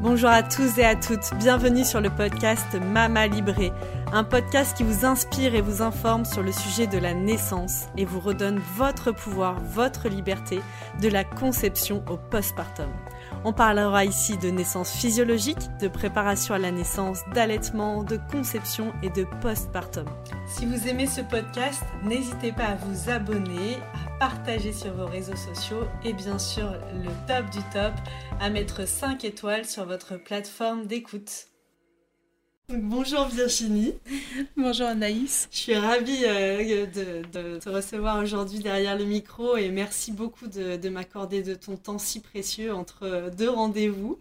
Bonjour à tous et à toutes, bienvenue sur le podcast Mama Libré, un podcast qui vous inspire et vous informe sur le sujet de la naissance et vous redonne votre pouvoir, votre liberté, de la conception au postpartum. On parlera ici de naissance physiologique, de préparation à la naissance, d'allaitement, de conception et de postpartum. Si vous aimez ce podcast, n'hésitez pas à vous abonner, partager sur vos réseaux sociaux et bien sûr le top du top, à mettre 5 étoiles sur votre plateforme d'écoute. Bonjour Virginie. Bonjour Anaïs. Je suis ravie euh, de, te recevoir aujourd'hui derrière le micro et merci beaucoup de, m'accorder de ton temps si précieux entre deux rendez-vous.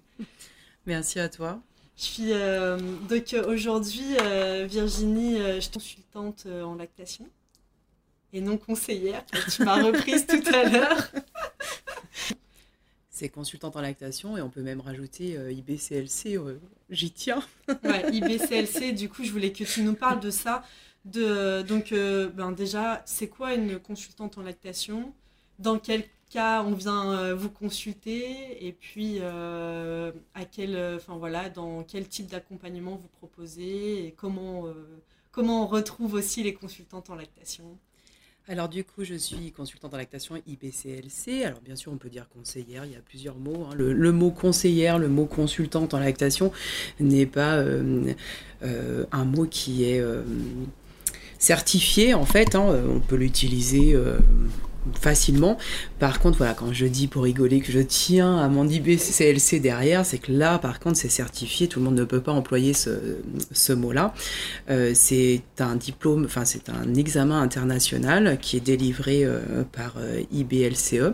Merci à toi. Je suis euh, donc aujourd'hui euh, Virginie, je suis consultante en lactation et non conseillère. Tu m'as reprise tout à l'heure. c'est consultante en lactation et on peut même rajouter euh, IBCLC, euh, j'y tiens. ouais, IBCLC, du coup, je voulais que tu nous parles de ça. De, donc, euh, ben déjà, c'est quoi une consultante en lactation? Dans quel cas on vient vous consulter? Et puis, à quel, enfin voilà, dans quel type d'accompagnement vous proposez? Et comment, comment on retrouve aussi les consultantes en lactation? Alors du coup, je suis consultante en lactation IBCLC. Alors bien sûr, on peut dire conseillère, il y a plusieurs mots. Hein. Le, mot conseillère, le mot consultante en lactation n'est pas euh, euh, un mot qui est euh, certifié en fait. Hein. On peut l'utiliser facilement. Par contre, voilà, quand je dis pour rigoler que je tiens à mon IBCLC derrière, c'est que là, par contre, c'est certifié. Tout le monde ne peut pas employer ce, mot-là. Euh, c'est un diplôme, enfin, c'est un examen international qui est délivré euh, par euh, IBLCE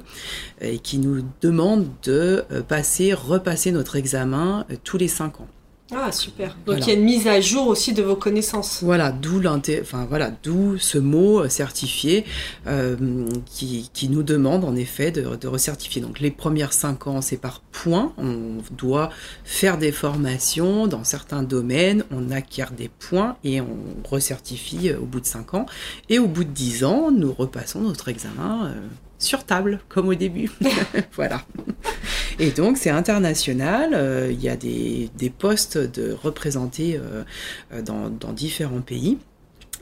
et qui nous demande de passer, repasser notre examen tous les cinq ans. Ah super. Donc il y a une mise à jour aussi de vos connaissances. Voilà, d'où enfin voilà, d'où ce mot euh, certifié euh, qui, qui, nous demande en effet de, de recertifier. Donc les premières cinq ans c'est par points. On doit faire des formations dans certains domaines, on acquiert des points et on recertifie euh, au bout de cinq ans. Et au bout de dix ans, nous repassons notre examen sur table, comme au début. voilà. Et donc, c'est international. Euh, il y a des, postes de représentés euh, dans, différents pays.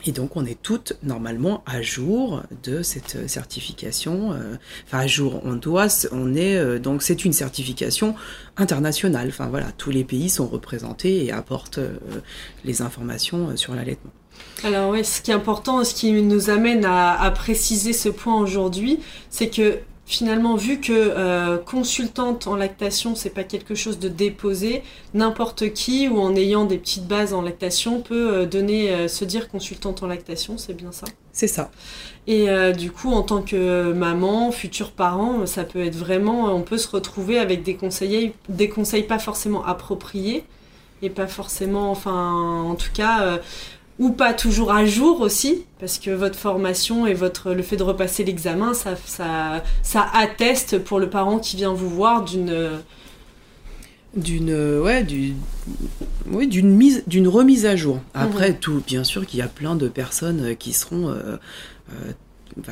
Et donc, on est toutes normalement à jour de cette certification. Euh, enfin, à jour, on doit, on est, donc c'est une certification internationale. Enfin, voilà, tous les pays sont représentés et apportent les informations sur l'allaitement. Alors oui, ce qui est important, ce qui nous amène à, préciser ce point aujourd'hui, c'est que finalement, vu que euh, consultante en lactation, c'est pas quelque chose de déposé, n'importe qui ou en ayant des petites bases en lactation peut euh, donner, euh, se dire consultante en lactation, c'est bien ça? C'est ça. Et du coup, en tant que maman, futur parent, ça peut être vraiment, on peut se retrouver avec des conseils, des conseils pas forcément appropriés et pas forcément, enfin, en tout cas ou pas toujours à jour aussi, parce que votre formation et votre, le fait de repasser l'examen, ça, ça, ça atteste pour le parent qui vient vous voir d'une d'une ouais du, oui d'une mise d'une remise à jour après mhm. tout bien sûr qu'il y a plein de personnes qui seront euh, euh,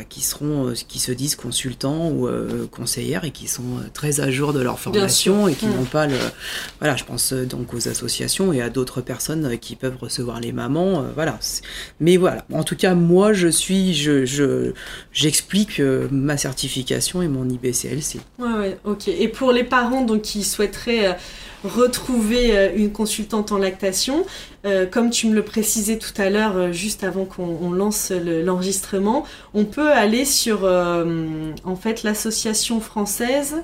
qui seront, euh, qui se disent consultants ou euh, conseillères et qui sont euh, très à jour de leur formation et qui mm. n'ont pas le. Voilà, je pense donc aux associations et à d'autres personnes qui peuvent recevoir les mamans. voilà. Mais voilà, en tout cas, moi, je suis, je, j'explique ma certification et mon IBCLC. Ouais, ouais, ok. Et pour les parents donc qui souhaiteraient retrouver euh, une consultante en lactation. Euh, comme tu me le précisais tout à l'heure, euh, juste avant qu'on lance l'enregistrement, on peut aller sur en fait l'association française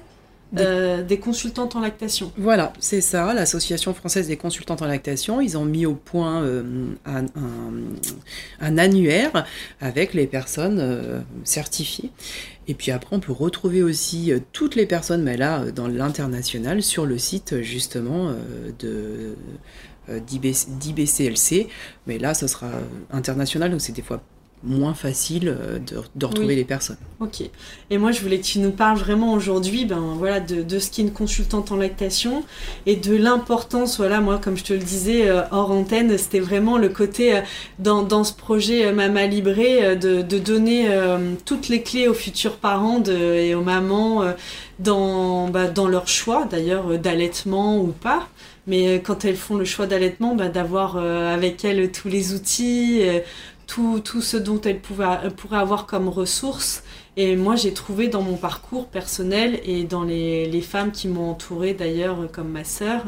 des... consultantes en lactation. Voilà, c'est ça, l'Association française des consultantes en lactation. Ils ont mis au point un, un, annuaire avec les personnes certifiées. Et puis après, on peut retrouver aussi euh, toutes les personnes, mais là, euh, dans l'international, sur le site justement euh, de d'IBCLC. Mais là, ce sera international, donc c'est des fois moins facile euh, de, retrouver les personnes. Ok. Et moi, je voulais que tu nous parles vraiment aujourd'hui ben, voilà, de, de ce qu'est une consultante en lactation et de l'importance, voilà, moi, comme je te le disais euh, hors antenne, c'était vraiment le côté euh, dans, dans, ce projet Mama Libré de, de, donner toutes les clés aux futurs parents de, et aux mamans dans, bah, dans leur choix, d'ailleurs, d'allaitement ou pas. Mais quand elles font le choix d'allaitement, bah, d'avoir avec elles tous les outils tout, tout ce dont elle pouvait, pourrait avoir comme ressources. Et moi, j'ai trouvé dans mon parcours personnel et dans les, les femmes qui m'ont entourée d'ailleurs, comme ma sœur,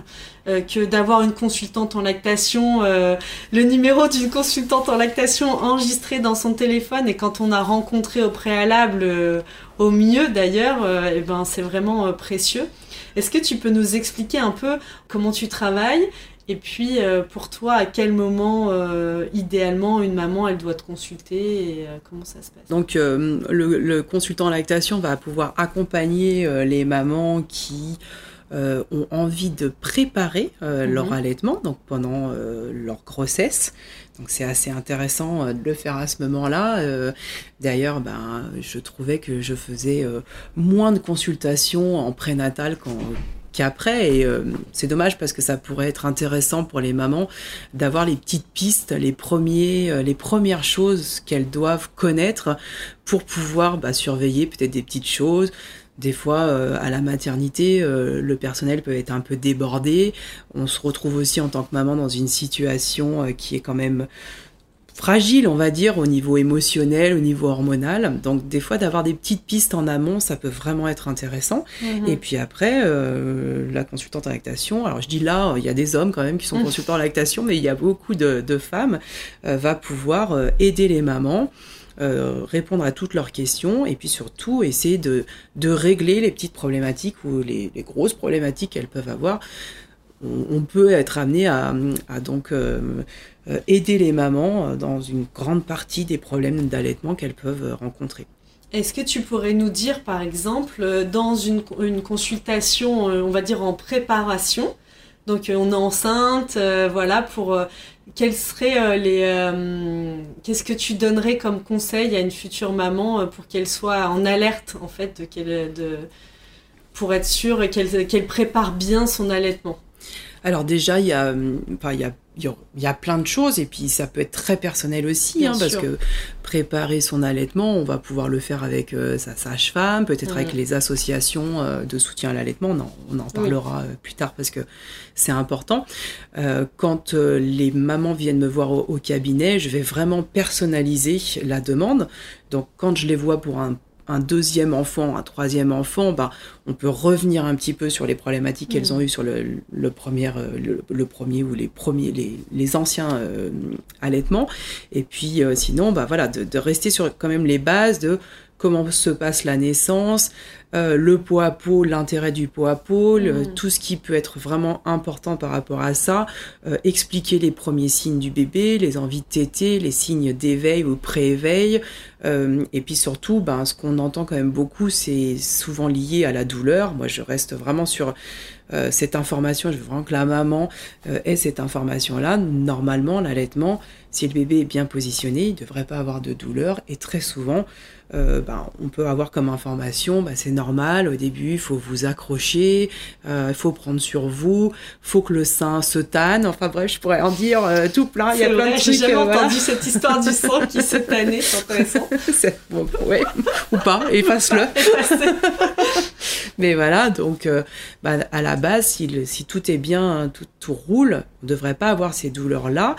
euh, que d'avoir une consultante en lactation, euh, le numéro d'une consultante en lactation enregistré dans son téléphone et quand on a rencontré au préalable, euh, au mieux d'ailleurs, et ben c'est vraiment précieux. Est-ce que tu peux nous expliquer un peu comment tu travailles et puis, euh, pour toi, à quel moment, euh, idéalement, une maman, elle doit te consulter et euh, comment ça se passe? Donc, le, consultant en lactation va pouvoir accompagner les mamans qui ont envie de préparer leur mhm. allaitement, donc pendant leur grossesse. Donc, c'est assez intéressant de le faire à ce moment-là. D'ailleurs, ben, je trouvais que je faisais moins de consultations en prénatal quand qu'après. Et euh, c'est dommage parce que ça pourrait être intéressant pour les mamans d'avoir les petites pistes, les premiers, euh, les premières choses qu'elles doivent connaître pour pouvoir bah, surveiller peut-être des petites choses. Des fois, euh, à la maternité, le personnel peut être un peu débordé. On se retrouve aussi en tant que maman dans une situation qui est quand même fragile, on va dire, au niveau émotionnel, au niveau hormonal. Donc des fois, d'avoir des petites pistes en amont, ça peut vraiment être intéressant. Mhm. Et puis après, euh, la consultante en lactation, alors je dis là, il y a des hommes quand même qui sont mhm. consultants en lactation, mais il y a beaucoup de, femmes, euh, va pouvoir euh, aider les mamans. répondre à toutes leurs questions et puis surtout essayer de, de régler les petites problématiques ou les, grosses problématiques qu'elles peuvent avoir. On, peut être amené à, à donc euh, aider les mamans euh, dans une grande partie des problèmes d'allaitement qu'elles peuvent euh, rencontrer. Est-ce que tu pourrais nous dire, par exemple, dans une, consultation, on va dire en préparation, donc on est enceinte, voilà, pour quels seraient les, qu'est-ce que tu donnerais comme conseil à une future maman pour qu'elle soit en alerte en fait, de, de pour être sûre qu'elle prépare bien son allaitement? Alors déjà, il y a, enfin, il y a il y a plein de choses et puis ça peut être très personnel aussi hein, parce que préparer son allaitement on va pouvoir le faire avec euh, sa sage-femme peut-être avec les associations euh, de soutien à l'allaitement on, en parlera euh, plus tard parce que c'est important. Quand les mamans viennent me voir au, cabinet je vais vraiment personnaliser la demande. Donc quand je les vois pour un un deuxième enfant, un troisième enfant, bah, on peut revenir un petit peu sur les problématiques qu'elles mm. ont eues sur le, premier, euh, le, premier ou les premiers, les, anciens euh, allaitements. Et puis euh, sinon, bah, voilà, de, rester sur quand même les bases de comment se passe la naissance, euh, le poids à peau, l'intérêt du poids à peau, mm. tout ce qui peut être vraiment important par rapport à ça, euh, expliquer les premiers signes du bébé, les envies de téter, les signes d'éveil ou pré-éveil, euh, et puis surtout, ben, ce qu'on entend quand même beaucoup, c'est souvent lié à la douleur. Moi, je reste vraiment sur cette information, je veux vraiment que la maman ait cette information-là. Normalement, l'allaitement, si le bébé est bien positionné, il ne devrait pas avoir de douleur, et très souvent, euh, ben, on peut avoir comme information, ben, c'est normal, au début, il faut vous accrocher, euh, il faut prendre sur vous, faut que le sein se tanne. Enfin bref, je pourrais en dire euh, tout plein. Il y a plein de trucs. J'ai jamais entendu cette histoire du sang qui se tannait, c'est intéressant. bon, ouais, ou pas, efface-le. Mais voilà, donc ben, à la base, si, si tout est bien, tout, tout roule, on ne devrait pas avoir ces douleurs-là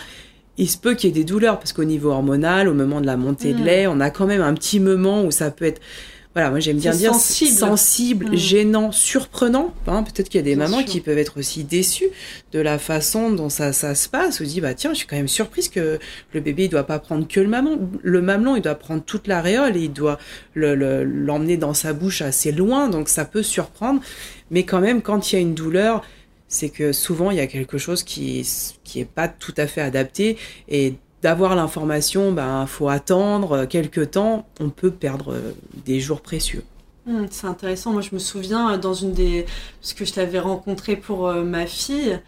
il se peut qu'il y ait des douleurs parce qu'au niveau hormonal, au moment de la montée de mm. lait, on a quand même un petit moment où ça peut être voilà, moi j'aime bien dire sensible, sensible mm. gênant, surprenant. Hein, Peut-être qu'il y a des mamans qui peuvent être aussi déçues de la façon dont ça, ça se passe. Ou dit bah tiens, je suis quand même surprise que le bébé il doit pas prendre que le mamelon, le mamelon, il doit prendre toute l'aréole et il doit l'emmener dans sa bouche assez loin, donc ça peut surprendre. Mais quand même, quand il y a une douleur, c'est que souvent il y a quelque chose qui qui est pas tout à fait adapté et d'avoir l'information, ben faut attendre quelques temps, on peut perdre des jours précieux. Hum, c'est intéressant. Moi, je me souviens euh, dans une des parce que je t'avais rencontré pour euh, ma fille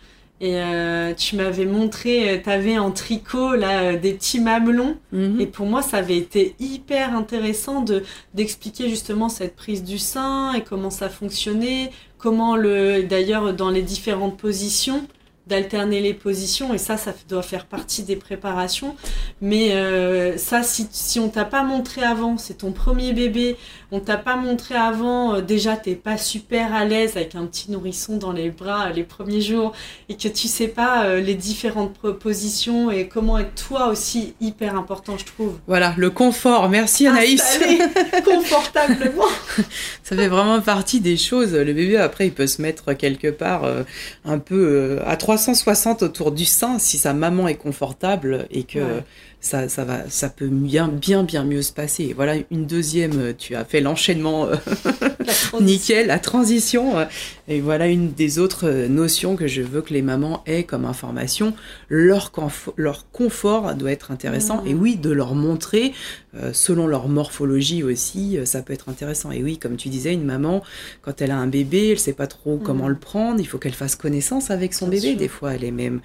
et euh, tu m'avais montré, tu avais en tricot là des petits mamelons Mhm. et pour moi ça avait été hyper intéressant de d'expliquer justement cette prise du sein et comment ça fonctionnait, comment le d'ailleurs dans les différentes positions d'alterner les positions et ça ça doit faire partie des préparations. Mais euh, ça si, si on t'a pas montré avant c'est ton premier bébé on t'a pas montré avant euh, déjà t'es pas super à l'aise avec un petit nourrisson dans les bras euh, les premiers jours et que tu sais pas euh, les différentes positions et comment être toi aussi hyper important je trouve Voilà, le confort. Merci Anaïs. Installé confortablement Ça fait vraiment partie des choses. Le bébé, après, il peut se mettre quelque part euh, un peu euh, à 360 autour du sein si sa maman est confortable et que Ouais. Ça, ça, va, ça peut bien, bien, bien mieux se passer. Et voilà, une deuxième, euh, tu as fait l'enchaînement euh, nickel, la transition. euh, Et voilà une des autres notions que je veux que les mamans aient comme information. Leur, confo- leur confort doit être intéressant. Mhm. Et oui, de leur montrer, euh, selon leur morphologie aussi, ça peut être intéressant. Et oui, comme tu disais, une maman, quand elle a un bébé, elle sait pas trop comment Mhm. le prendre. Il faut qu'elle fasse connaissance avec son Bien bébé. sûr. Des fois, elle est même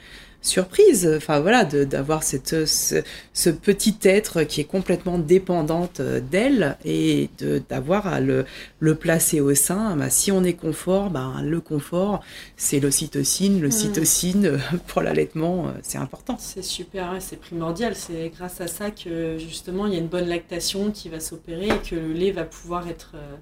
surprise, enfin voilà, d'avoir cette ce, ce petit être qui est complètement dépendante euh, d'elle et de d'avoir à le, le placer au sein. Bah, si on est confort, ben le confort, c'est l'ocytocine, l'ocytocine euh, pour l'allaitement, euh, c'est important. C'est super, c'est primordial. C'est grâce à ça que justement il y a une bonne lactation qui va s'opérer et que le lait va pouvoir être euh,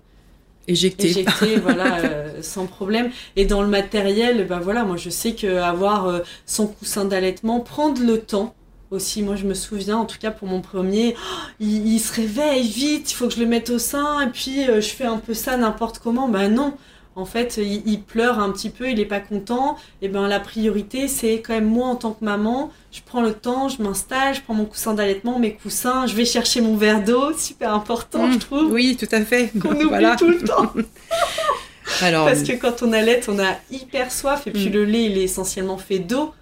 Éjecté. éjecté voilà, euh, sans problème. Et dans le matériel, bah voilà, moi je sais que avoir euh, son coussin d'allaitement, prendre le temps aussi. Moi je me souviens, en tout cas pour mon premier, oh, il, il se réveille vite, il faut que je le mette au sein et puis euh, je fais un peu ça n'importe comment. Bah non. En fait, il, il pleure un petit peu, il est pas content. Et ben la priorité, c'est quand même moi en tant que maman. Je prends le temps, je m'installe, je prends mon coussin d'allaitement, mes coussins, je vais chercher mon verre d'eau, super important, Mmh, je trouve. Oui, tout à fait. Qu'on oublie Voilà. tout le temps. Alors, Parce que quand on allait, on a hyper soif et puis Mm. le lait, il est essentiellement fait d'eau.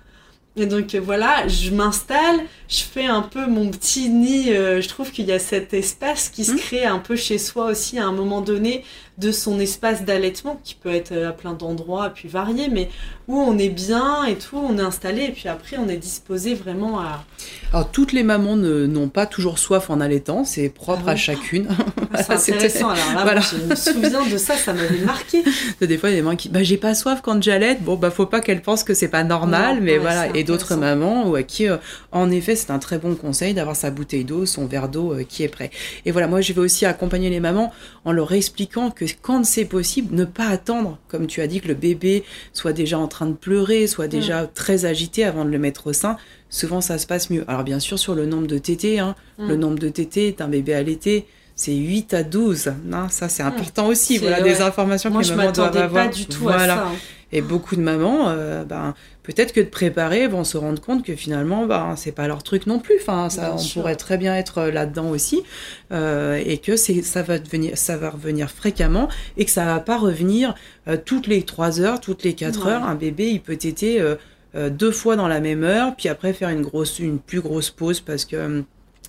Et donc euh, voilà, je m'installe, je fais un peu mon petit nid. euh, je trouve qu'il y a cet espace qui se Mm. crée un peu chez soi aussi à un moment donné de son espace d'allaitement qui peut être euh, à plein d'endroits puis varié, mais où on est bien et tout, on est installé et puis après on est disposé vraiment à. alors, toutes les mamans ne- n'ont pas toujours soif en allaitant, c'est propre Ah à chacune. Ah, C'est intéressant. Alors là, Voilà. je me souviens de ça, ça m'avait marqué. Des fois, il y a des mamans qui, bah, j'ai pas soif quand j'allaite. Bon, bah, faut pas qu'elles pensent que c'est pas normal, Non, mais ouais, voilà. Et d'autres mamans, ou à qui, euh, en effet, c'est un très bon conseil d'avoir sa bouteille d'eau, son verre d'eau euh, qui est prêt. Et voilà, moi, je vais aussi accompagner les mamans en leur expliquant que quand c'est possible, ne pas attendre, comme tu as dit, que le bébé soit déjà en train de pleurer, soit déjà très agité avant de le mettre au sein. Souvent, ça se passe mieux. Alors, bien sûr, sur le nombre de tétés, hein, Mm. le nombre de tétés d'un bébé allaité, c'est 8 à 12. Non, ça, c'est important aussi. Mm. Voilà, ouais. des informations Moi, que je les mamans doivent m'attendais pas du tout Voilà. à ça. hein. Et beaucoup de mamans, euh, ben, peut-être que de préparer vont se rendre compte que finalement, ben, c'est pas leur truc non plus. Enfin, ça, Bien on sûr. pourrait très bien être là-dedans aussi, euh, et que c'est, ça va devenir, ça va revenir fréquemment, et que ça va pas revenir euh, toutes les 3 heures, toutes les 4 Ouais. heures. Un bébé, il peut téter euh, euh, deux fois dans la même heure, puis après faire une grosse, une plus grosse pause parce que hum,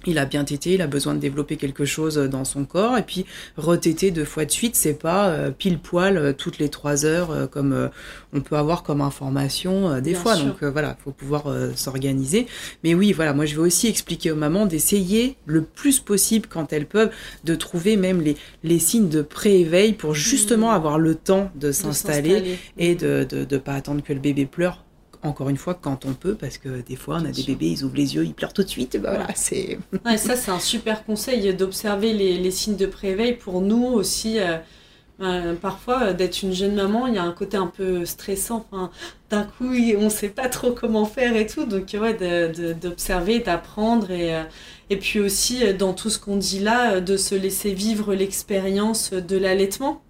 il a bien tété, il a besoin de développer quelque chose dans son corps, et puis retéter deux fois de suite, c'est pas euh, pile poil euh, toutes les trois heures euh, comme euh, on peut avoir comme information euh, des Bien fois. sûr. Donc euh, voilà, faut pouvoir euh, s'organiser. Mais oui, voilà, moi je vais aussi expliquer aux mamans d'essayer le plus possible quand elles peuvent de trouver même les, les signes de pré-éveil pour justement Mhm. avoir le temps de s'installer s'installer. et de de, de pas attendre que le bébé pleure. Encore une fois, quand on peut, parce que des fois, on a des bébés, ils ouvrent les yeux, ils pleurent tout de suite. ben voilà, c'est Ouais, ça, c'est un super conseil d'observer les, les signes de préveil pour nous aussi. euh, euh, parfois, euh, d'être une jeune maman, il y a un côté un peu stressant. Enfin, D'un coup, on sait pas trop comment faire et tout. Donc, ouais, d'observer, d'apprendre. Et, euh, et puis aussi, dans tout ce qu'on dit là, de se laisser vivre l'expérience de l'allaitement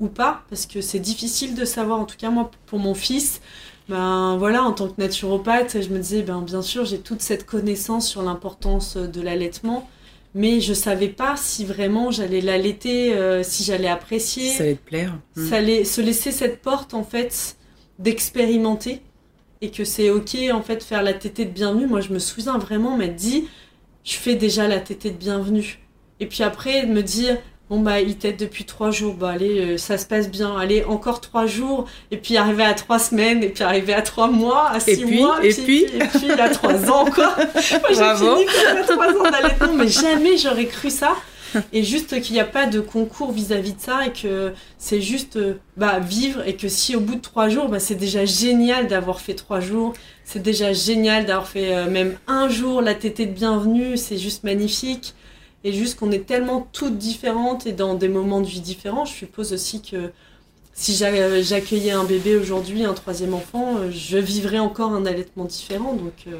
ou pas. Parce que c'est difficile de savoir. En tout cas, moi, pour mon fils, ben voilà, en tant que naturopathe, je me disais, ben bien sûr, j'ai toute cette connaissance sur l'importance de l'allaitement, mais je savais pas si vraiment j'allais l'allaiter, euh, si j'allais apprécier, ça allait te plaire. Mm. ça allait se laisser cette porte en fait d'expérimenter et que c'est ok en fait faire la tétée de bienvenue. Moi, je me souviens vraiment m'être dit, je fais déjà la tétée de bienvenue. Et puis après, de me dire, Bon bah il tète depuis trois jours, bah allez, euh, ça se passe bien, allez, encore trois jours, et puis arriver à trois semaines, et puis arriver à trois mois, à six mois, et puis, et puis à trois ans quoi. Moi j'ai fini trois ans d'allaitement, mais jamais j'aurais cru ça. Et juste qu'il n'y a pas de concours vis-à-vis de ça et que c'est juste euh, bah, vivre et que si au bout de trois jours, bah, c'est déjà génial d'avoir fait trois jours, c'est déjà génial d'avoir fait euh, même un jour la tétée de bienvenue, c'est juste magnifique et juste qu'on est tellement toutes différentes et dans des moments de vie différents. Je suppose aussi que si j'accueillais un bébé aujourd'hui, un troisième enfant, euh, je vivrais encore un allaitement différent. Donc, euh.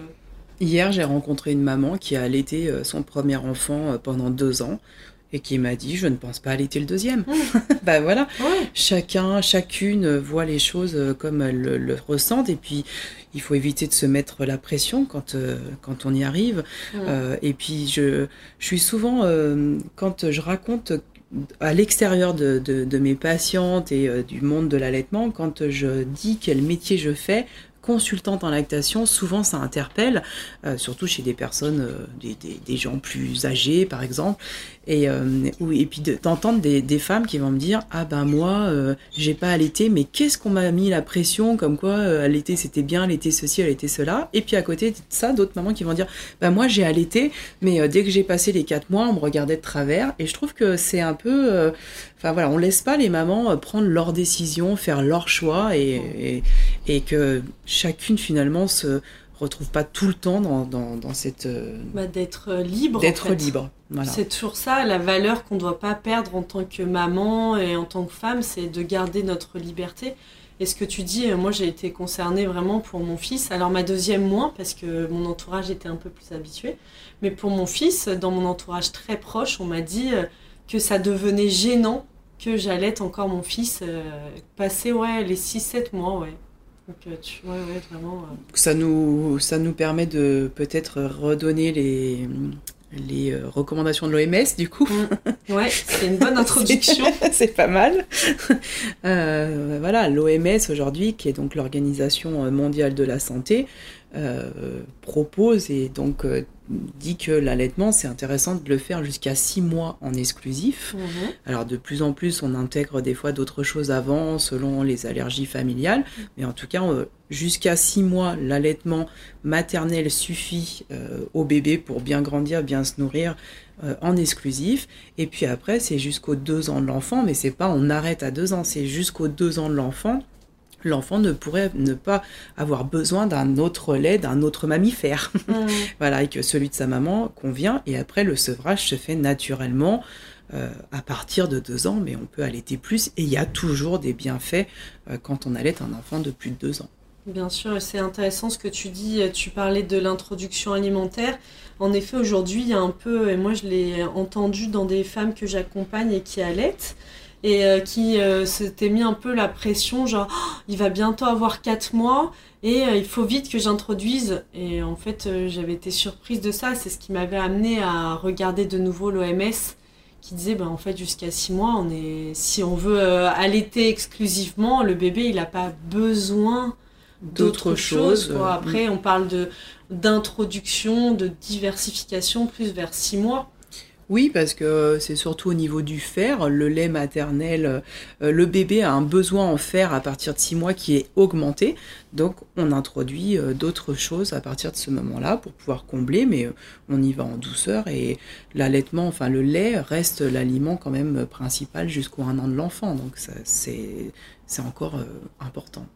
Hier, j'ai rencontré une maman qui a allaité euh, son premier enfant pendant deux ans et qui m'a dit je ne pense pas allaiter le deuxième. Mmh. bah voilà, chacun, chacune voit les choses comme elle le, ressentent et puis il faut éviter de se mettre la pression quand, euh, quand on y arrive. Euh, et puis, je, je suis souvent, euh, quand je raconte à l'extérieur de, de, mes patientes et du monde de l'allaitement, quand je dis quel métier je fais, consultante en lactation, souvent ça interpelle, surtout chez des personnes, des, des, des, gens plus âgés par exemple, et, euh, et puis d'entendre des, femmes qui vont me dire ah ben moi euh, j'ai pas allaité mais qu'est-ce qu'on m'a mis la pression comme quoi euh, allaiter c'était bien allaiter ceci allaiter cela. Et puis à côté de ça d'autres mamans qui vont dire ben moi j'ai allaité mais euh, dès que j'ai passé les quatre mois on me regardait de travers. Et je trouve que c'est un peu enfin voilà on laisse pas les mamans prendre leurs décisions faire leurs choix et, et, et que chacune finalement se retrouve pas tout le temps dans, dans, dans cette... Euh, bah, d'être libre. D'être libre. Voilà. C'est toujours ça, la valeur qu'on ne doit pas perdre en tant que maman et en tant que femme, c'est de garder notre liberté. Et ce que tu dis, euh, moi j'ai été concernée vraiment pour mon fils. Alors ma deuxième moins, parce que mon entourage était un peu plus habitué. Mais pour mon fils, dans mon entourage très proche, on m'a dit euh, que ça devenait gênant que j'allais encore mon fils passer ouais, les 6-7 mois. Ouais. Euh, vraiment, euh. Ça, nous, ça nous permet de peut-être redonner les, les euh, recommandations de l'OMS, du coup. Mm. Ouais, c'est une bonne introduction. c'est pas mal. voilà, l'OMS aujourd'hui, qui est donc l'Organisation mondiale de la santé, propose et donc dit que l'allaitement, c'est intéressant de le faire jusqu'à six mois en exclusif. Mhm. Alors de plus en plus, on intègre des fois d'autres choses avant, selon les allergies familiales, mhm. mais en tout cas, euh, jusqu'à six mois, l'allaitement maternel suffit euh, au bébé pour bien grandir, bien se nourrir euh, en exclusif. Et puis après, c'est jusqu'aux deux ans de l'enfant, mais c'est pas on arrête à deux ans, c'est jusqu'aux deux ans de l'enfant l'enfant ne pourrait ne pas avoir besoin d'un autre lait, d'un autre mammifère. Mmh. voilà, et que celui de sa maman convient. Et après, le sevrage se fait naturellement euh, à partir de deux ans, mais on peut allaiter plus. Et il y a toujours des bienfaits euh, quand on allaite un enfant de plus de deux ans. Bien sûr, c'est intéressant ce que tu dis. Tu parlais de l'introduction alimentaire. En effet, aujourd'hui, il y a un peu, et moi je l'ai entendu dans des femmes que j'accompagne et qui allaitent, et euh, qui euh, s'était mis un peu la pression, genre oh, il va bientôt avoir 4 mois et euh, il faut vite que j'introduise. Et en fait, j'avais été surprise de ça. C'est ce qui m'avait amené à regarder de nouveau l'OMS qui disait ben, en fait jusqu'à 6 mois, on est, si on veut allaiter exclusivement, le bébé il n'a pas besoin d'autre chose. Après, on parle de d'introduction, de diversification plus vers 6 mois. Oui, parce que c'est surtout au niveau du fer, le lait maternel, euh, le bébé a un besoin en fer à partir de 6 mois qui est augmenté, donc on introduit euh, d'autres choses à partir de ce moment-là pour pouvoir combler, mais euh, on y va en douceur et l'allaitement, enfin le lait reste l'aliment quand même principal jusqu'au un an de l'enfant, donc c'est encore important.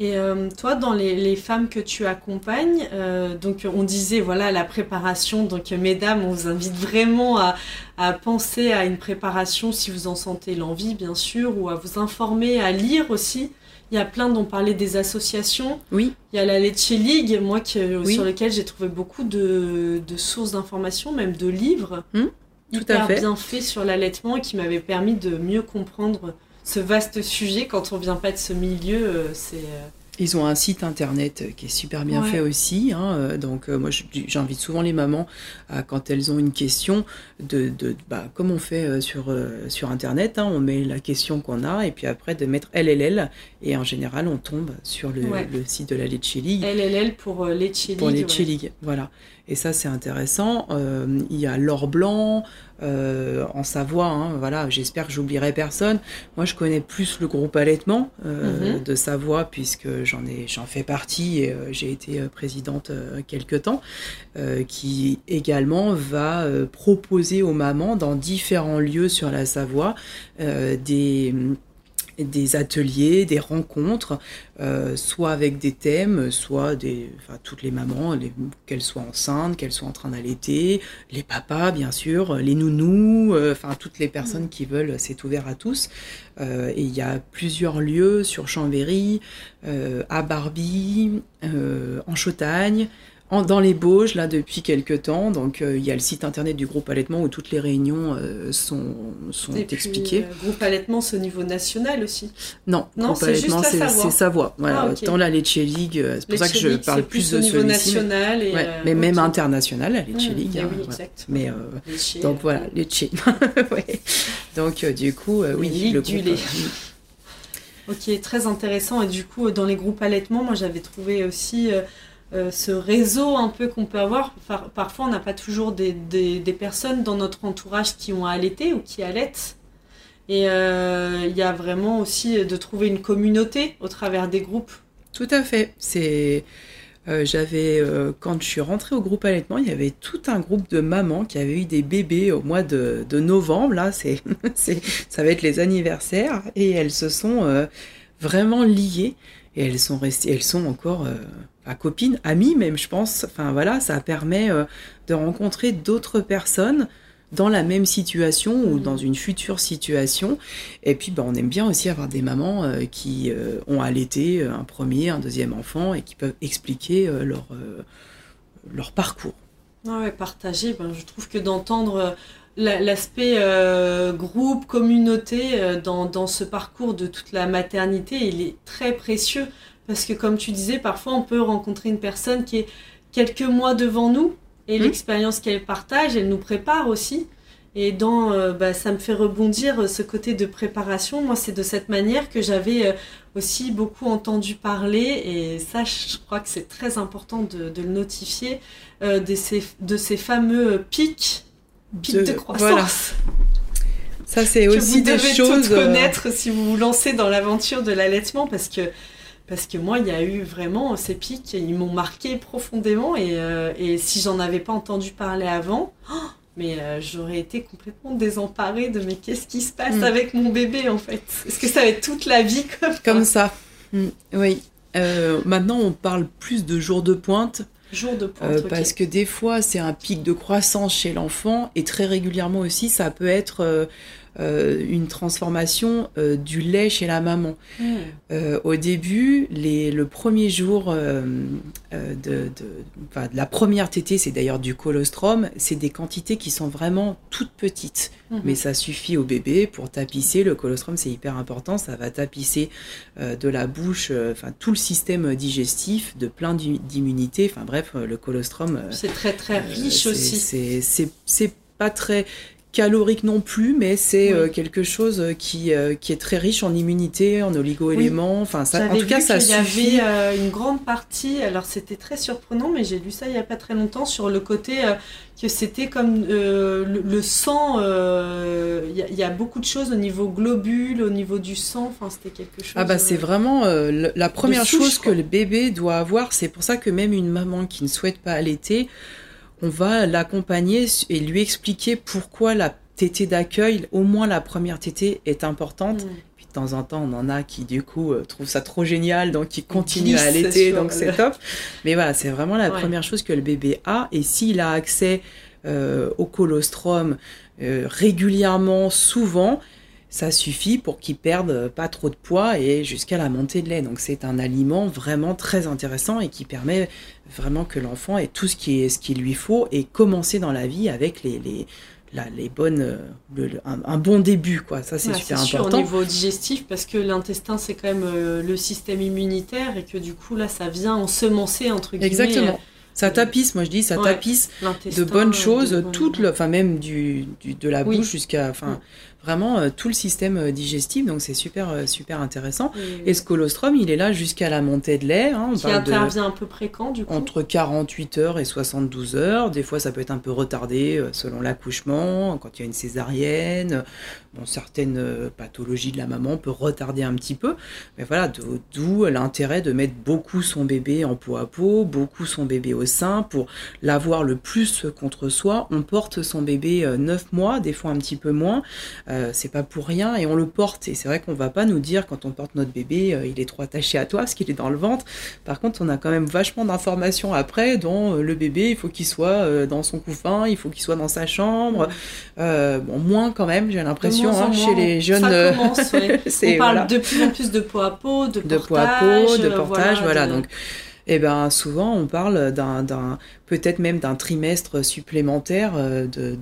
Et euh, toi, dans les, femmes que tu accompagnes, euh, donc on disait voilà la préparation. Donc mesdames, on vous invite vraiment à, penser à une préparation si vous en sentez l'envie, bien sûr, ou à vous informer, à lire aussi. Il y a plein dont parler des associations. Oui. Il y a la Lecce League, moi sur lequel j'ai trouvé beaucoup de, sources d'informations, même de livres hum, tout hyper à fait. bien faits sur l'allaitement qui m'avaient permis de mieux comprendre ce vaste sujet quand on vient pas de ce milieu. Euh, c'est euh, ils ont un site internet qui est super bien fait aussi. Hein, euh, donc moi j'invite souvent les mamans à, quand elles ont une question de, de bah, comme on fait sur, sur internet, hein, on met la question qu'on a et puis après de mettre LLL et en général on tombe sur le, le site de la League. LLL pour Lecce League. Pour Lecce League, voilà. Et ça, c'est intéressant. il y a l'or blanc, euh, en Savoie. Hein, voilà, j'espère que j'oublierai personne. Moi, je connais plus le groupe allaitement euh, mhm. de Savoie puisque j'en ai, j'en fais partie et euh, j'ai été présidente quelque temps, qui également va proposer aux mamans dans différents lieux sur la Savoie des des ateliers, des rencontres, euh, soit avec des thèmes, soit des, enfin, toutes les mamans, qu'elles soient enceintes, qu'elles soient en train d'allaiter, les papas bien sûr, les nounous, euh, enfin toutes les personnes mm. qui veulent, c'est ouvert à tous. Euh, et il y a plusieurs lieux sur Chambéry, à Barbie, en Chautagne, dans les Bauges, là, depuis quelques temps. Donc, euh, il y a le site internet du groupe Allaitement où toutes les réunions euh, sont, sont expliquées. Le groupe Allaitement, c'est au niveau national aussi Non, non groupe Allaitement, c'est Savoie. Voilà, ah, la Lecce League, euh, c'est pour ça que je parle plus, de celui-ci. national. Et mais même international, la Lecce mmh, League. Hein, oui, exact. Mais, donc voilà, Lecce. ouais. Donc, du coup, oui, le groupe. Ok, très intéressant. Et du coup, dans les groupes allaitement, moi j'avais trouvé aussi euh, ce réseau un peu qu'on peut avoir. parfois, on n'a pas toujours des, personnes dans notre entourage qui ont allaité ou qui allaitent. Et euh, il y a vraiment aussi de trouver une communauté au travers des groupes. Tout à fait. C'est euh, j'avais quand je suis rentrée au groupe allaitement, il y avait tout un groupe de mamans qui avaient eu des bébés au mois de, novembre. Là, c'est ça va être les anniversaires et elles se sont vraiment liées et elles sont restées, elles sont encore copine, amie même, je pense. Enfin voilà, ça permet euh, de rencontrer d'autres personnes dans la même situation ou mmh. dans une future situation. Et puis, bah, on aime bien aussi avoir des mamans euh, qui euh, ont allaité un premier, un deuxième enfant et qui peuvent expliquer leur, leur parcours. Ah ouais, partager, ben, je trouve que d'entendre l'aspect groupe, communauté dans, dans, ce parcours de toute la maternité, il est très précieux parce que comme tu disais, parfois on peut rencontrer une personne qui est quelques mois devant nous et mmh. l'expérience qu'elle partage, elle nous prépare aussi. Et dans, euh, bah, ça me fait rebondir euh, ce côté de préparation. Moi, c'est de cette manière que j'avais euh, aussi beaucoup entendu parler. Et ça, je crois que c'est très important de, le notifier de, ces, de ces fameux pics, pics de, croissance. Ça, c'est aussi des choses. Vous devez connaître si vous vous lancez dans l'aventure de l'allaitement parce que parce que moi, il y a eu vraiment ces pics, ils m'ont marqué profondément. Et, euh, et si j'en avais pas entendu parler avant, oh, mais euh, j'aurais été complètement désemparée de mais qu'est-ce qui se passe mm. avec mon bébé en fait? Est-ce que ça va être toute la vie comme, comme ça mm. Oui. Euh, maintenant, on parle plus de jours de pointe. Jour de pointe. Parce que des fois, c'est un pic de croissance chez l'enfant et très régulièrement aussi, ça peut être euh, une transformation euh, du lait chez la maman. Hmm. Euh, au début, les, le premier jour de, de, la première tétée, c'est d'ailleurs du colostrum, c'est des quantités qui sont vraiment toutes petites. Hmm. Mais ça suffit au bébé pour tapisser. Le colostrum, c'est hyper important. Ça va tapisser de la bouche, enfin tout le système digestif, de plein d'immunité. Enfin bref, le colostrum. C'est très très riche aussi. C'est pas très calorique non plus, mais c'est euh, quelque chose qui, euh, qui est très riche en immunité, en oligo-éléments. Enfin, ça, en tout cas, ça suffit. Il y avait euh, une grande partie, alors c'était très surprenant, mais j'ai lu ça il n'y a pas très longtemps, sur le côté que c'était comme le, sang, il y, a beaucoup de choses au niveau globule, au niveau du sang, enfin c'était quelque chose. Ah bah c'est vraiment la première chose que le bébé doit avoir, c'est pour ça que même une maman qui ne souhaite pas allaiter, on va l'accompagner et lui expliquer pourquoi la tétée d'accueil, au moins la première tétée, est importante. Mm. Puis de temps en temps, on en a qui du coup euh, trouvent ça trop génial, donc qui continuent à allaiter, donc c'est top. Mais voilà, c'est vraiment la première chose que le bébé a. Et s'il a accès euh, au colostrum euh, régulièrement, souvent, ça suffit pour qu'il perde pas trop de poids et jusqu'à la montée de lait. Donc c'est un aliment vraiment très intéressant et qui permet vraiment que l'enfant ait tout ce qui est ce qu'il lui faut et commencer dans la vie avec les, les les bonnes, un, bon début, quoi. Ça, c'est super important. au niveau digestif, parce que l'intestin, c'est quand même euh, le système immunitaire et que du coup, là, ça vient ensemencer, entre guillemets. Exactement. Ça tapisse, moi je dis, ça tapisse de bonnes choses, toute le, enfin même du, de la bouche jusqu'à, enfin vraiment euh, tout le système euh, digestif, donc c'est super, euh, super intéressant. Et ce colostrum, il est là jusqu'à la montée de lait. Hein, qui intervient un peu près quand, du coup Entre 48 heures et 72 heures. Des fois, ça peut être un peu retardé selon l'accouchement, quand il y a une césarienne. Bon, certaines pathologies de la maman peuvent retarder un petit peu. Mais voilà, d'où l'intérêt de mettre beaucoup son bébé en peau à peau, beaucoup son bébé au sein pour l'avoir le plus contre soi. On porte son bébé 9 mois, des fois un petit peu moins. Euh, c'est pas pour rien et on le porte. Et c'est vrai qu'on va pas nous dire quand on porte notre bébé, euh, il est trop attaché à toi parce qu'il est dans le ventre. Par contre, on a quand même vachement d'informations après dont euh, le bébé, il faut qu'il soit dans son couffin, il faut qu'il soit dans sa chambre. bon, moins quand même, j'ai l'impression, hein, chez les jeunes. Ça commence, on parle de plus en plus de peau à peau, de, de peau à peau, de portage, voilà. Donc, eh ben souvent on parle d'un, peut-être même d'un trimestre supplémentaire euh, de,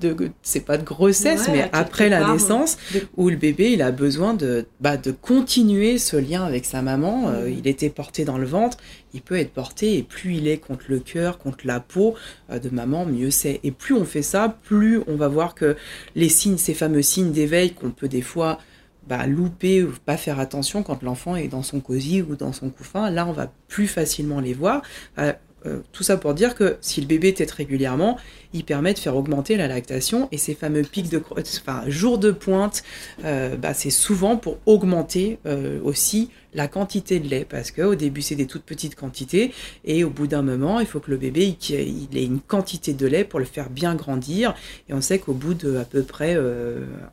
de, c'est pas de grossesse, mais après la naissance, où le bébé il a besoin de, bah, de continuer ce lien avec sa maman. Euh, il était porté dans le ventre, il peut être porté, et plus il est contre le cœur, contre la peau euh, de maman, mieux c'est. Et plus on fait ça, plus on va voir que les signes, ces fameux signes d'éveil qu'on peut des fois bah, louper ou pas faire attention quand l'enfant est dans son cosy ou dans son couffin. Là, on va plus facilement les voir. Euh, euh, tout ça pour dire que si le bébé tète régulièrement, il permet de faire augmenter la lactation et ces fameux pics de enfin jours de pointe, euh, bah, c'est souvent pour augmenter aussi la quantité de lait. Parce qu'au début c'est des toutes petites quantités et au bout d'un moment il faut que le bébé il, ait une quantité de lait pour le faire bien grandir. Et on sait qu'au bout de à peu près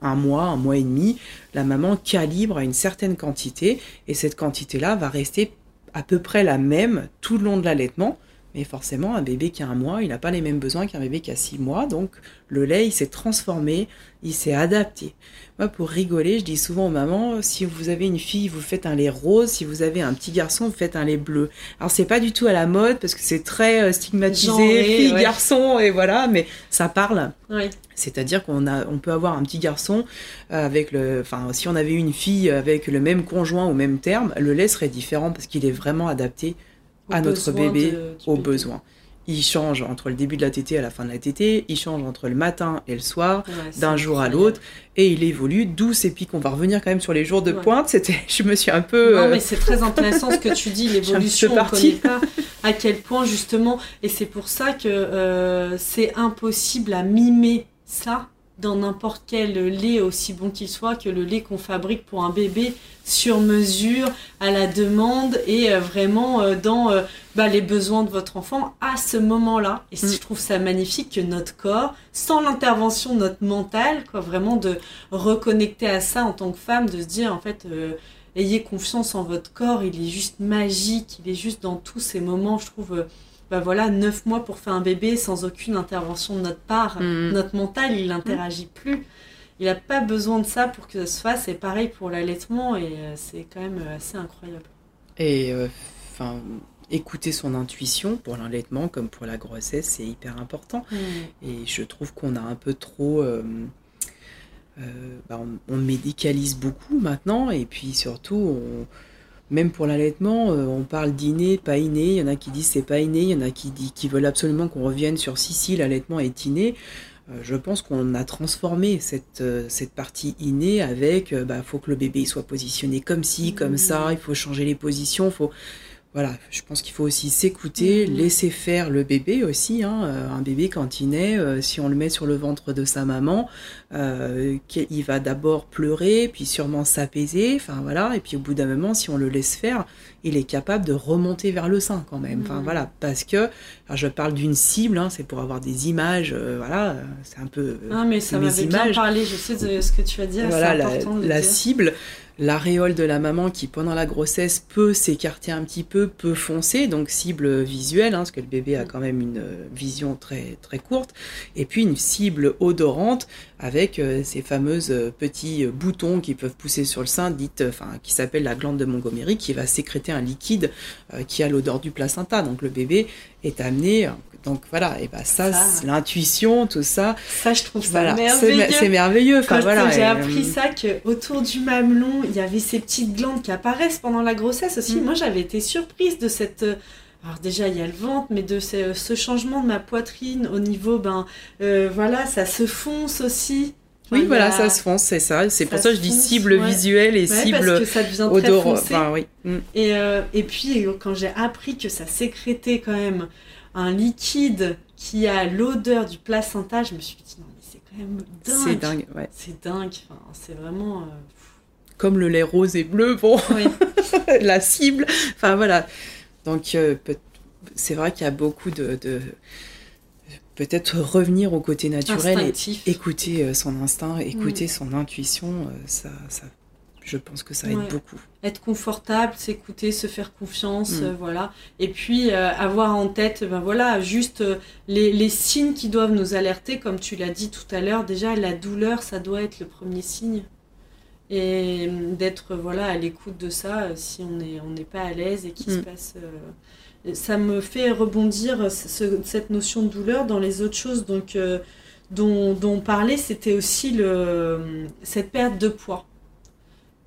un mois, un mois et demi, la maman calibre à une certaine quantité. Et cette quantité là va rester à peu près la même tout le long de l'allaitement. Mais forcément, un bébé qui a un mois, il n'a pas les mêmes besoins qu'un bébé qui a six mois. Donc, le lait, il s'est transformé, il s'est adapté. Moi, pour rigoler, je dis souvent aux mamans, si vous avez une fille, vous faites un lait rose. Si vous avez un petit garçon, vous faites un lait bleu. Alors, c'est pas du tout à la mode parce que c'est très euh, stigmatisé, fille, garçon, et voilà, mais ça parle. C'est-à-dire qu'on a, on peut avoir un petit garçon euh, avec le, enfin, si on avait une fille avec le même conjoint au même terme, le lait serait différent parce qu'il est vraiment adapté à notre bébé, aux besoins. Il change entre le début de la tétée et la fin de la tétée, il change entre le matin et le soir, d'un jour à l'autre, et il évolue, d'où ces pics. On va revenir quand même sur les jours de pointe, c'était, je me suis un peu... Non, euh, mais c'est très intéressant ce que tu dis, l'évolution, on ne connaît pas à quel point justement, et c'est pour ça que euh, c'est impossible à mimer ça dans n'importe quel lait, aussi bon qu'il soit, que le lait qu'on fabrique pour un bébé sur mesure, à la demande et euh, vraiment euh, dans euh, bah, les besoins de votre enfant à ce moment-là. Et mm. je trouve ça magnifique que notre corps, sans l'intervention de notre mental, quoi, vraiment de reconnecter à ça en tant que femme, de se dire en fait, ayez confiance en votre corps, il est juste magique, il est juste dans tous ces moments, je trouve bah voilà, neuf mois pour faire un bébé sans aucune intervention de notre part. Mm. Notre mental, il n'interagit plus. Il n'a pas besoin de ça pour que ça se fasse. Et pareil pour l'allaitement, et euh, c'est quand même euh, assez incroyable. Et euh, enfin. écouter son intuition pour l'allaitement comme pour la grossesse, c'est hyper important. Mm. Et je trouve qu'on a un peu trop. Bah, on, médicalise beaucoup maintenant, et puis surtout, on, même pour l'allaitement, euh, on parle d'inné, pas inné. Il y en a qui disent c'est pas inné, il y en a qui, disent, qui veulent absolument qu'on revienne sur si, si, l'allaitement est inné. Euh, je pense qu'on a transformé cette, euh, cette partie innée avec, bah, faut que le bébé soit positionné comme ci, comme ça, il faut changer les positions, faut voilà, je pense qu'il faut aussi s'écouter, mhm. laisser faire le bébé aussi. Hein. Euh, un bébé quand il naît, euh, si on le met sur le ventre de sa maman, euh, il va d'abord pleurer, puis sûrement s'apaiser. Enfin voilà, et puis au bout d'un moment, si on le laisse faire, il est capable de remonter vers le sein quand même. Enfin mhm. voilà, parce que je parle d'une cible, hein, c'est pour avoir des images. voilà, c'est un peu. Ah mais ça m'avait bien parlé. Je sais de ce que tu vas dire. Voilà la, la cible l'aréole de la maman qui pendant la grossesse peut s'écarter un petit peu, peut foncer, donc cible visuelle, hein, parce que le bébé a quand même une euh, vision très très courte, et puis une cible odorante avec euh, ces fameuses euh, petits boutons qui peuvent pousser sur le sein, dite, enfin qui s'appelle la glande de Montgomery, qui va sécréter un liquide qui a l'odeur du placenta. Donc le bébé est amené, donc voilà, et ben ça, l'intuition, tout ça. Ça, je trouve ça merveilleux. C'est merveilleux. Quand voilà, j'ai appris euh, ça, que autour du mamelon, il y avait ces petites glandes qui apparaissent pendant la grossesse aussi. Mm. Moi, j'avais été surprise de cette. Alors déjà, il y a le ventre, mais de ce, changement de ma poitrine au niveau, ben euh, voilà, ça se fonce aussi. oui, voilà, ça se fonce, c'est ça. C'est pour ça que je dis cible visuelle et cible parce que ça devient Très foncé. oui. Mm. et, euh, et puis, quand j'ai appris que ça sécrétait quand même un liquide qui a l'odeur du placenta, je me suis dit, non, mais c'est quand même dingue. C'est dingue, ouais. C'est dingue. Enfin, c'est vraiment. Euh, comme le lait rose et bleu, bon, la cible. Enfin, voilà. Donc, euh, c'est vrai qu'il y a beaucoup de peut-être revenir au côté naturel et écouter euh, son instinct, écouter mm. son intuition, euh, ça, ça, je pense que ça aide beaucoup. Être confortable, s'écouter, se faire confiance, mm. euh, voilà. Et puis avoir en tête, ben voilà, juste les, les, signes qui doivent nous alerter, comme tu l'as dit tout à l'heure. Déjà, la douleur, ça doit être le premier signe. Et d'être voilà à l'écoute de ça si on n'est on n'est pas à l'aise et qu'il se mm. passe ça me fait rebondir cette notion de douleur dans les autres choses donc, euh, dont, dont, on parlait, c'était aussi le, cette perte de poids.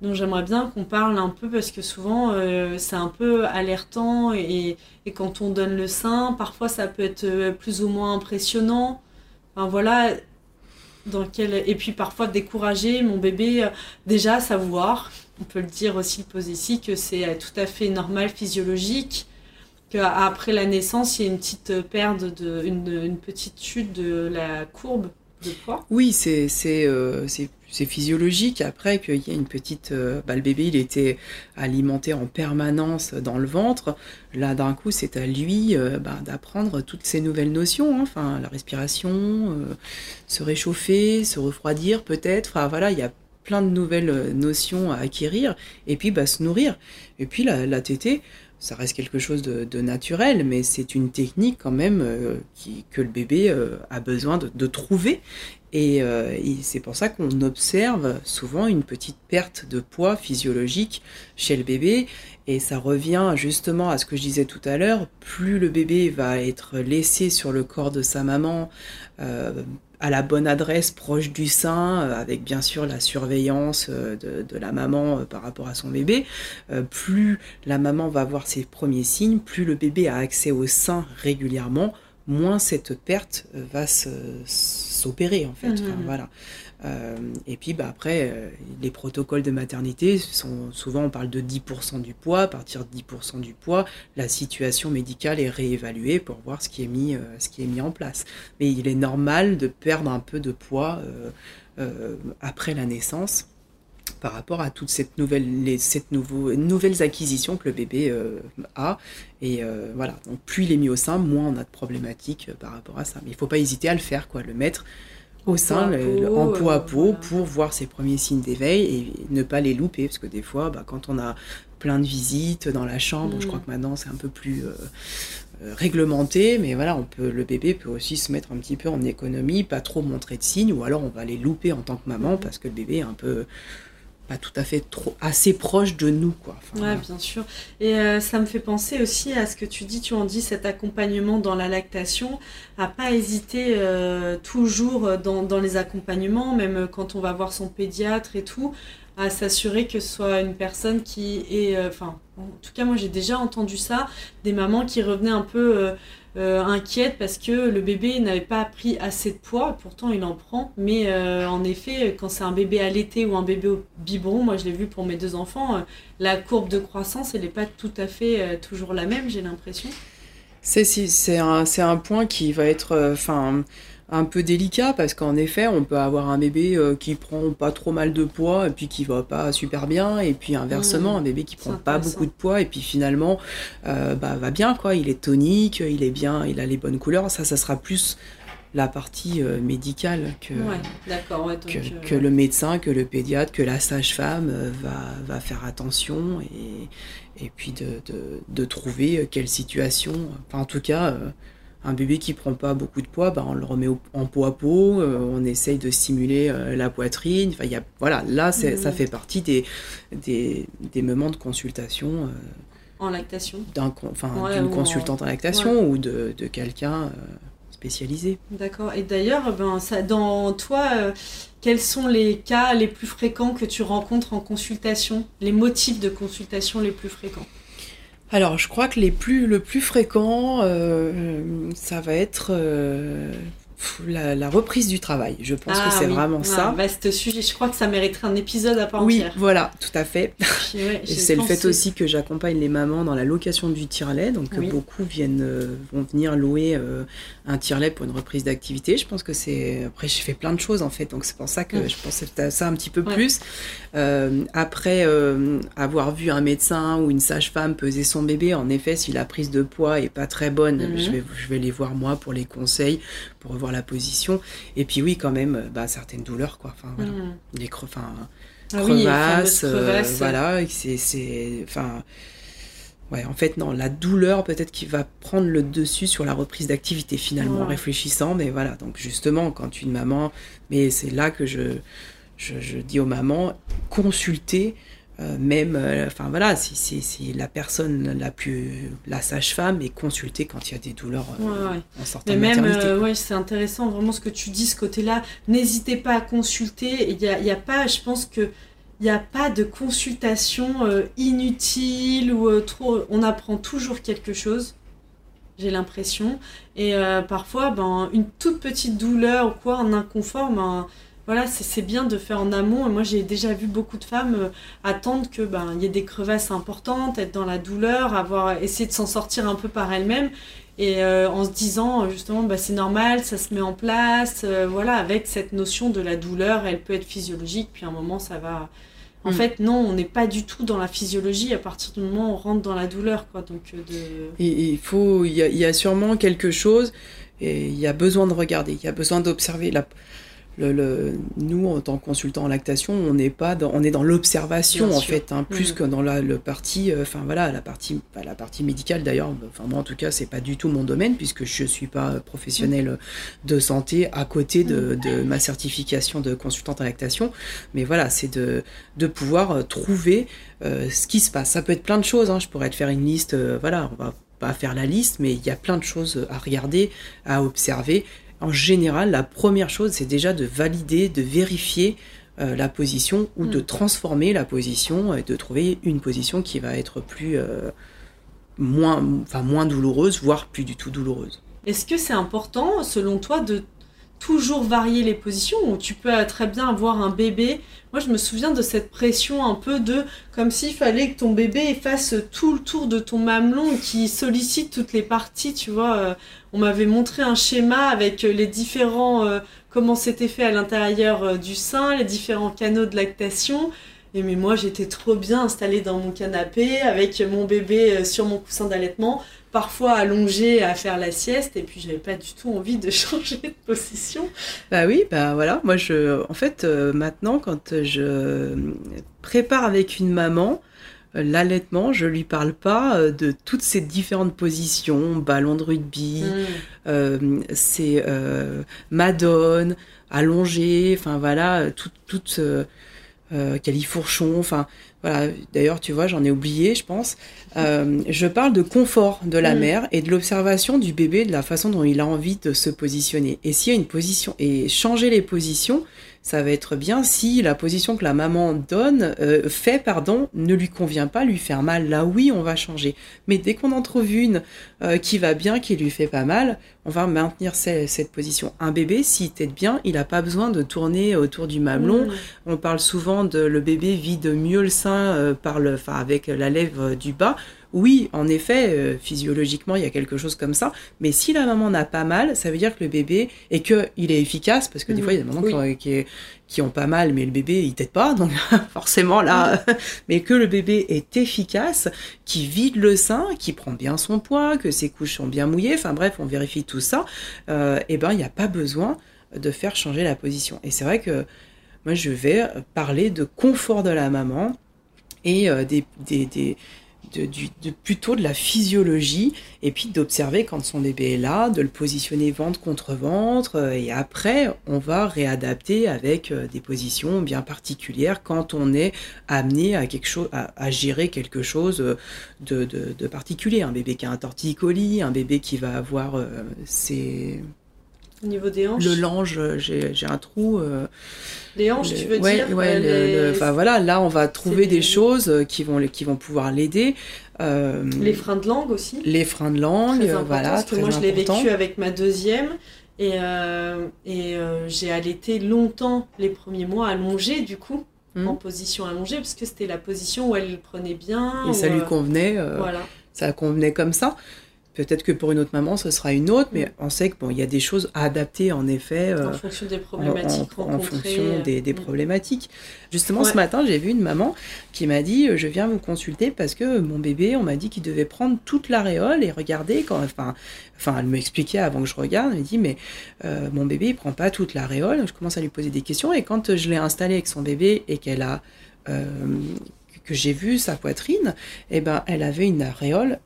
Donc j'aimerais bien qu'on parle un peu parce que souvent euh, c'est un peu alertant et, et, quand on donne le sein, parfois ça peut être euh, plus ou moins impressionnant. Enfin voilà, et puis parfois décourager mon bébé déjà savoir, on peut le dire aussi, le poser ici, que c'est tout à fait normal, physiologique qu'après la naissance, il y a une petite perte, de, une, petite chute de la courbe Oui, c'est euh, physiologique. Après, qu'il y a une petite. Euh, bah, le bébé, il était alimenté en permanence dans le ventre. Là, d'un coup, c'est à lui euh, bah, d'apprendre toutes ces nouvelles notions. Hein. Enfin, la respiration, se réchauffer, se refroidir, peut-être. Enfin, voilà, il y a plein de nouvelles notions à acquérir. Et puis, bah, se nourrir. Et puis, la, la tétée ça reste quelque chose de, naturel, mais c'est une technique quand même euh, que le bébé euh, a besoin de, trouver. Euh, et, c'est pour ça qu'on observe souvent une petite perte de poids physiologique chez le bébé. Et ça revient justement à ce que je disais tout à l'heure, plus le bébé va être laissé sur le corps de sa maman, à la bonne adresse, proche du sein, euh, avec bien sûr la surveillance euh, de, la maman euh, par rapport à son bébé. plus la maman va avoir ses premiers signes, plus le bébé a accès au sein régulièrement, moins cette perte va s'opérer en fait. Mmh. voilà. Euh, et puis bah, après, euh, les protocoles de maternité sont souvent, on parle de 10% du poids. À partir de 10% du poids, la situation médicale est réévaluée pour voir ce qui est mis, euh, ce qui est mis en place. Mais il est normal de perdre un peu de poids après la naissance par rapport à toutes cette nouvelle, cette nouvelles acquisitions que le bébé a. Et voilà, donc plus il est mis au sein, moins on a de problématiques par rapport à ça. Mais il ne faut pas hésiter à le faire, quoi, le mettre au sein, en peau à peau, pour voir ses premiers signes d'éveil et ne pas les louper. Parce que des fois, bah, quand on a plein de visites dans la chambre, je crois mm. que maintenant c'est un peu plus euh, euh, réglementé, mais voilà, on peut, le bébé peut aussi se mettre un petit peu en économie, pas trop montrer de signes, ou alors on va les louper en tant que maman mm. parce que le bébé est un peu pas tout à fait trop assez proche de nous quoi. ouais, bien sûr. Et euh, ça me fait penser aussi à ce que tu dis, tu en dis cet accompagnement dans la lactation, à pas hésiter euh, toujours dans, dans, les accompagnements, même quand on va voir son pédiatre et tout, à s'assurer que ce soit une personne qui est, euh, enfin, en tout cas moi j'ai déjà entendu ça, des mamans qui revenaient un peu euh, inquiète parce que le bébé n'avait pas pris assez de poids, pourtant il en prend, mais euh, en effet, quand c'est un bébé allaité ou un bébé au biberon, moi je l'ai vu pour mes deux enfants, euh, la courbe de croissance, elle n'est pas tout à fait toujours la même, j'ai l'impression. C'est un, un point qui va être, un peu délicat parce qu'en effet, on peut avoir un bébé euh, qui prend pas trop mal de poids et puis qui va pas super bien, et puis inversement, mmh. un bébé qui prend pas beaucoup de poids et puis finalement euh, bah, va bien quoi. Il est tonique, il est bien, il a les bonnes couleurs. Ça, ça sera plus la partie euh, médicale que, que, le médecin, que le pédiatre, que la sage-femme va, va, faire attention et, et puis de, de, de, trouver quelle situation, enfin en tout cas un bébé qui prend pas beaucoup de poids, bah, on le remet en peau à peau, euh, on essaye de stimuler euh, la poitrine. Enfin, y a, voilà, là, ça mmh. fait partie des, des, moments de consultation. Euh, en lactation? d'une consultante en lactation ou de, quelqu'un spécialisé. D'accord. Et d'ailleurs, ben, ça, dans toi, quels sont les cas les plus fréquents que tu rencontres en consultation? Les motifs de consultation les plus fréquents? Alors, je crois que les plus, le plus fréquent, euh, ça va être euh, la, reprise du travail. Je pense que Ah c'est oui. vraiment ça. un vaste sujet. Je crois que ça mériterait un épisode à part Oui, entière. voilà, tout à fait. Puis, ouais, Et j'ai c'est le fait aussi que j'accompagne les mamans dans la location du tire-lait. Donc Oui. beaucoup viennent, euh, vont venir louer euh, un tire-lait pour une reprise d'activité. Je pense que c'est. Après, j'ai fait plein de choses en fait. Donc c'est pour ça que je pensais à ça un petit peu Ouais. plus. Euh, après euh, avoir vu un médecin ou une sage-femme peser son bébé, en effet, si la prise de poids est pas très bonne, Mhm. je, vais, je vais les voir moi pour les conseils, pour revoir la position. Et puis oui, quand même, bah, certaines douleurs quoi. Enfin, voilà. Mm. Les creux, enfin, Ah oui, crevasses, euh, crevasses. voilà, c'est, enfin, ouais, en fait non, la douleur peut-être qui va prendre le dessus sur la reprise d'activité finalement, en Ouais. réfléchissant, mais voilà, donc justement quand une maman, mais c'est là que je, je, je dis aux mamans, consultez. euh, même, euh, enfin voilà, si, si, si la personne la plus, la sage-femme est consultée quand il y a des douleurs euh, Ouais, ouais. en sortant Mais de même, euh, ouais, c'est intéressant vraiment ce que tu dis, ce côté-là. N'hésitez pas à consulter. Il y a, il y a pas, je pense que il n'y a pas de consultation euh, inutile ou euh, trop. On apprend toujours quelque chose. J'ai l'impression. Et euh, parfois, ben, une toute petite douleur ou quoi, un inconfort, ben, voilà, c'est bien de faire en amont. Et moi, j'ai déjà vu beaucoup de femmes attendre que ben, y ait des crevasses importantes, être dans la douleur, avoir essayé de s'en sortir un peu par elles-mêmes. Et euh, en se disant euh, justement, bah, c'est normal, ça se met en place, euh, voilà, avec cette notion de la douleur, elle peut être physiologique, puis à un moment ça va. En Mm. fait, non, on n'est pas du tout dans la physiologie à partir du moment où on rentre dans la douleur, quoi. Donc, euh, de... Et il faut, il y, y a sûrement quelque chose, et il y a besoin de regarder, il y a besoin d'observer. La, le, le- nous, en tant que consultant en lactation, on n'est pas, dans, on est dans l'observation en sûr. fait, hein, plus Mhm. que dans la le partie, euh, enfin voilà, la partie, la partie médicale d'ailleurs. Enfin moi, en tout cas, c'est pas du tout mon domaine puisque je suis pas professionnelle de santé à côté de, de ma certification de consultante en lactation. Mais voilà, c'est de de pouvoir euh, trouver euh, ce qui se passe. Ça peut être plein de choses. Hein. Je pourrais te faire une liste. euh, voilà, on va pas faire la liste, mais il y a plein de choses à regarder, à observer. En général, la première chose, c'est déjà de valider, de vérifier euh, la position ou de Mm. transformer la position et de trouver une position qui va être plus euh, moins, enfin moins douloureuse, voire plus du tout douloureuse. Est-ce que c'est important, selon toi, de toujours varier les positions ou tu peux très bien avoir un bébé Moi, je me souviens de cette pression un peu de comme s'il fallait que ton bébé fasse tout le tour de ton mamelon et qu'il sollicite toutes les parties, tu vois. euh, on m'avait montré un schéma avec euh, les différents euh, comment c'était fait à l'intérieur du sein, les différents canaux de lactation. Et mais moi, j'étais trop bien installée dans mon canapé avec mon bébé euh, sur mon coussin d'allaitement parfois allongée à faire la sieste et puis j'avais pas du tout envie de changer de position. Bah oui, bah voilà, moi je, en fait, euh, maintenant quand je prépare avec une maman euh, l'allaitement, je lui parle pas de toutes ces différentes positions, ballon de rugby, Mm. euh, c'est euh, madone, allongée, enfin voilà, tout, toute euh, euh, califourchon, enfin voilà. D'ailleurs, tu vois, j'en ai oublié, je pense. Euh, je parle de confort de la Mm. mère et de l'observation du bébé, de la façon dont il a envie de se positionner. Et s'il y a une position et changer les positions, ça va être bien si la position que la maman donne, euh, fait, pardon, ne lui convient pas, lui faire mal. Là, oui, on va changer. Mais dès qu'on en trouve une euh, qui va bien, qui lui fait pas mal, on va maintenir ce- cette position. Un bébé, s'il tête bien, il n'a pas besoin de tourner autour du mamelon. Mm. On parle souvent de le bébé vide mieux le sein euh, par le, enfin, avec la lèvre du bas. Oui, en effet, euh, physiologiquement, il y a quelque chose comme ça. Mais si la maman n'a pas mal, ça veut dire que le bébé et que il est efficace, parce que des Mhm. fois, il y a des mamans Oui. qui ont- qui, qui ont pas mal, mais le bébé, il t'aide pas, donc forcément là, mais que le bébé est efficace, qui vide le sein, qui prend bien son poids, que ses couches sont bien mouillées, enfin bref, on vérifie tout ça, euh, et ben il n'y a pas besoin de faire changer la position. Et c'est vrai que moi, je vais parler de confort de la maman et euh, des, des, des- de, plutôt de la physiologie et puis d'observer quand son bébé est là, de le positionner ventre contre ventre euh, et après on va réadapter avec euh, des positions bien particulières quand on est amené à gérer quelque chose euh, de, de, particulier. Un bébé qui a un torticolis un bébé qui va avoir ses Au niveau des hanches. le lange euh, j'ai un trou euh, Les hanches, tu veux ouais, dire ouais, euh, le- le- voilà, là on va trouver des- des choses qui vont, qui vont pouvoir l'aider. Euh, les freins de langue aussi. les freins de langue, Très voilà, parce que très moi je l'ai vécu avec ma deuxième Et, euh, et j'ai allaité longtemps les premiers mois allongée, du coup, Mhm. en position allongée, parce que c'était la position où elle le prenait bien. Et ça lui convenait, Voilà. ça convenait comme ça. Peut-être que pour une autre maman, ce sera une autre, mais Mm. on sait que bon, il y a des choses à adapter en effet. euh, en fonction des en- problématiques en, en rencontrées. fonction des, des Mm. problématiques. Justement, Ouais. ce matin, j'ai vu une maman qui m'a dit euh, Je viens vous consulter parce que mon bébé, on m'a dit qu'il devait prendre toute l'aréole et regarder. Quand, enfin, enfin, elle m'expliquait avant que je regarde Elle me dit Mais euh, mon bébé, il prend pas toute l'aréole. Je commence à lui poser des questions et quand je l'ai installé avec son bébé et qu'elle a. euh, que j'ai vu sa poitrine, eh ben, elle avait une aréole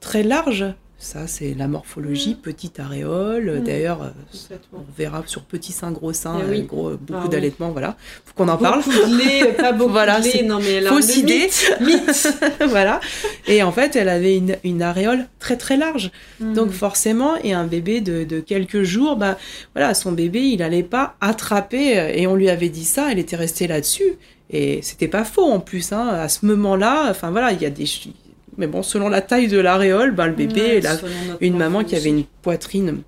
très large. Ça, c'est la morphologie, Mm. petite aréole. Mm. D'ailleurs, euh, on verra sur petit sein, gros sein, Eh oui. euh, gros, beaucoup Ah oui. d'allaitement, voilà. Faut qu'on en parle. Beaucoup de lait, pas beaucoup Voilà, de lait. Non, mais fausse idée. mythe, mythe. voilà. Et en fait, elle avait une, une aréole très très large. Donc Mm. forcément, et un bébé de, de quelques jours, bah voilà, son bébé, il allait pas attraper. euh, Et on lui avait dit ça, elle était restée là-dessus. Et c'était pas faux en plus. Hein, à ce moment-là, enfin voilà, il y a des. Mais bon, selon la taille de l'aréole, ben, le bébé, Ouais, la- une maman qui avait une poitrine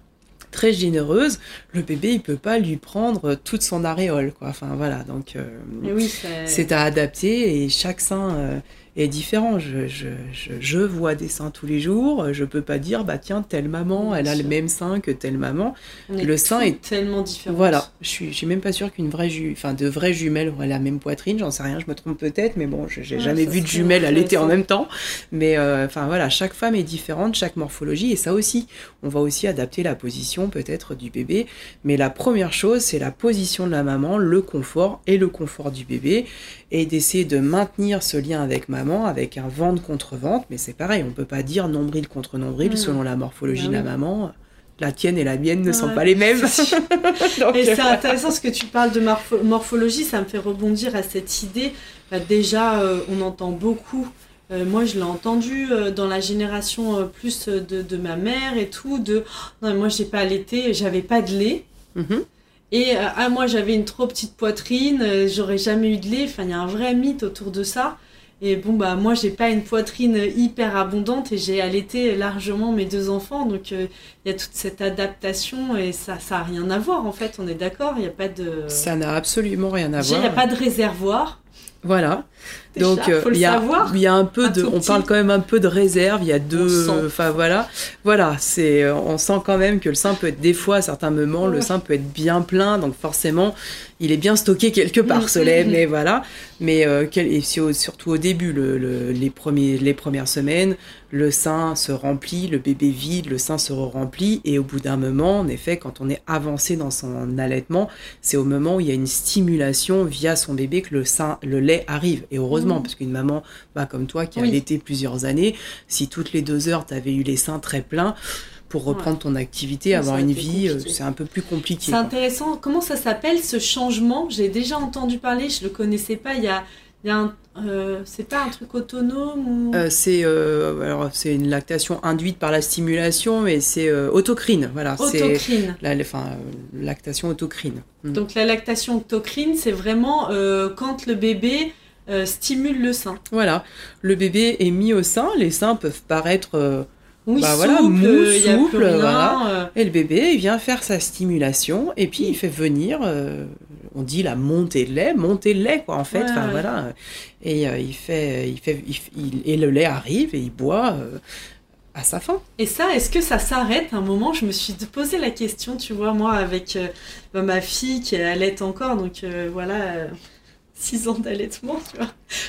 très généreuse, le bébé il peut pas lui prendre toute son aréole quoi. Enfin voilà, donc euh, oui, c'est à adapter et chaque sein euh, est différent. Je, je, je, je vois des seins tous les jours, je peux pas dire bah tiens telle maman, elle a le même sein que telle maman. le sein est- tellement différent. Voilà, je suis, je suis même pas sûre qu'une vraie ju enfin de vraies jumelles auraient la même poitrine, j'en sais rien, je me trompe peut-être, mais bon, je- j'ai Ouais, jamais vu de jumelles allaiter en intéressant. même temps. Mais euh, enfin voilà, chaque femme est différente, chaque morphologie, et ça aussi, on va aussi adapter la position peut-être du bébé. Mais la première chose, c'est la position de la maman, le confort et le confort du bébé, et d'essayer de maintenir ce lien avec maman, avec un ventre contre ventre. Mais c'est pareil, on peut pas dire nombril contre nombril Mm. selon la morphologie Bah de la maman. La tienne et la mienne ne sont pas les mêmes. Donc, Et c'est voilà. intéressant ce que tu parles de morpho- morphologie, ça me fait rebondir à cette idée. Bah, déjà, euh, on entend beaucoup. euh, moi, je l'ai entendu euh, dans la génération euh, plus euh, de, de ma mère et tout. De Oh, non, mais moi, j'ai pas allaité, j'avais pas de lait. Mhm. Et euh, ah, moi, j'avais une trop petite poitrine, euh, j'aurais jamais eu de lait. Enfin, il y a un vrai mythe autour de ça. Et bon, bah, moi, j'ai pas une poitrine hyper abondante et j'ai allaité largement mes deux enfants. Donc, euh, il y a toute cette adaptation et ça, ça a rien à voir, en fait. On est d'accord, il n'y a pas de. Ça n'a absolument rien à voir. il n'y a pas de réservoir. Voilà. Donc euh, il y a savoir. il y a un peu Un de on parle quand même un peu de réserve, il y a deux enfin voilà. Voilà, c'est euh, on sent quand même que le sein peut être des fois à certains moments le sein peut être bien plein donc forcément il est bien stocké quelque part Mm, ce lait mais voilà. Mais euh, quel- et surtout au début le, le- les premiers les premières semaines, le sein se remplit, le bébé vide, le sein se remplit et au bout d'un moment en effet quand on est avancé dans son allaitement, c'est au moment où il y a une stimulation via son bébé que le sein, le lait arrive. Et heureusement, Mhm. parce qu'une maman bah, comme toi qui a Oui. allaité plusieurs années, si toutes les deux heures tu avais eu les seins très pleins, pour reprendre ton activité, ça avoir une vie, euh, c'est un peu plus compliqué. C'est intéressant. Comment ça s'appelle ce changement? J'ai déjà entendu parler, je ne le connaissais pas. Il y a, il y a un. euh, c'est pas un truc autonome ou... Euh, c'est euh, alors c'est une lactation induite par la stimulation, mais c'est autocrine. Voilà, Autocrine. la, enfin, lactation autocrine. Mm. Donc la lactation autocrine, c'est vraiment quand le bébé euh, stimule le sein. Voilà, le bébé est mis au sein, les seins peuvent paraître euh, Oui, Bah souple, voilà, mou, euh, souple, rien, voilà. euh, Et le bébé, il vient faire sa stimulation et puis il fait venir, euh, on dit la montée de lait, montée de lait quoi en fait. Ouais, enfin ouais. voilà. Et euh, il fait, il fait, il et le lait arrive et il boit euh, à sa faim. Et ça, est-ce que ça s'arrête un moment? Je me suis posé la question, tu vois, moi, avec euh, bah, ma fille qui allait encore, donc euh, voilà, 6 ans d'allaitement, tu vois.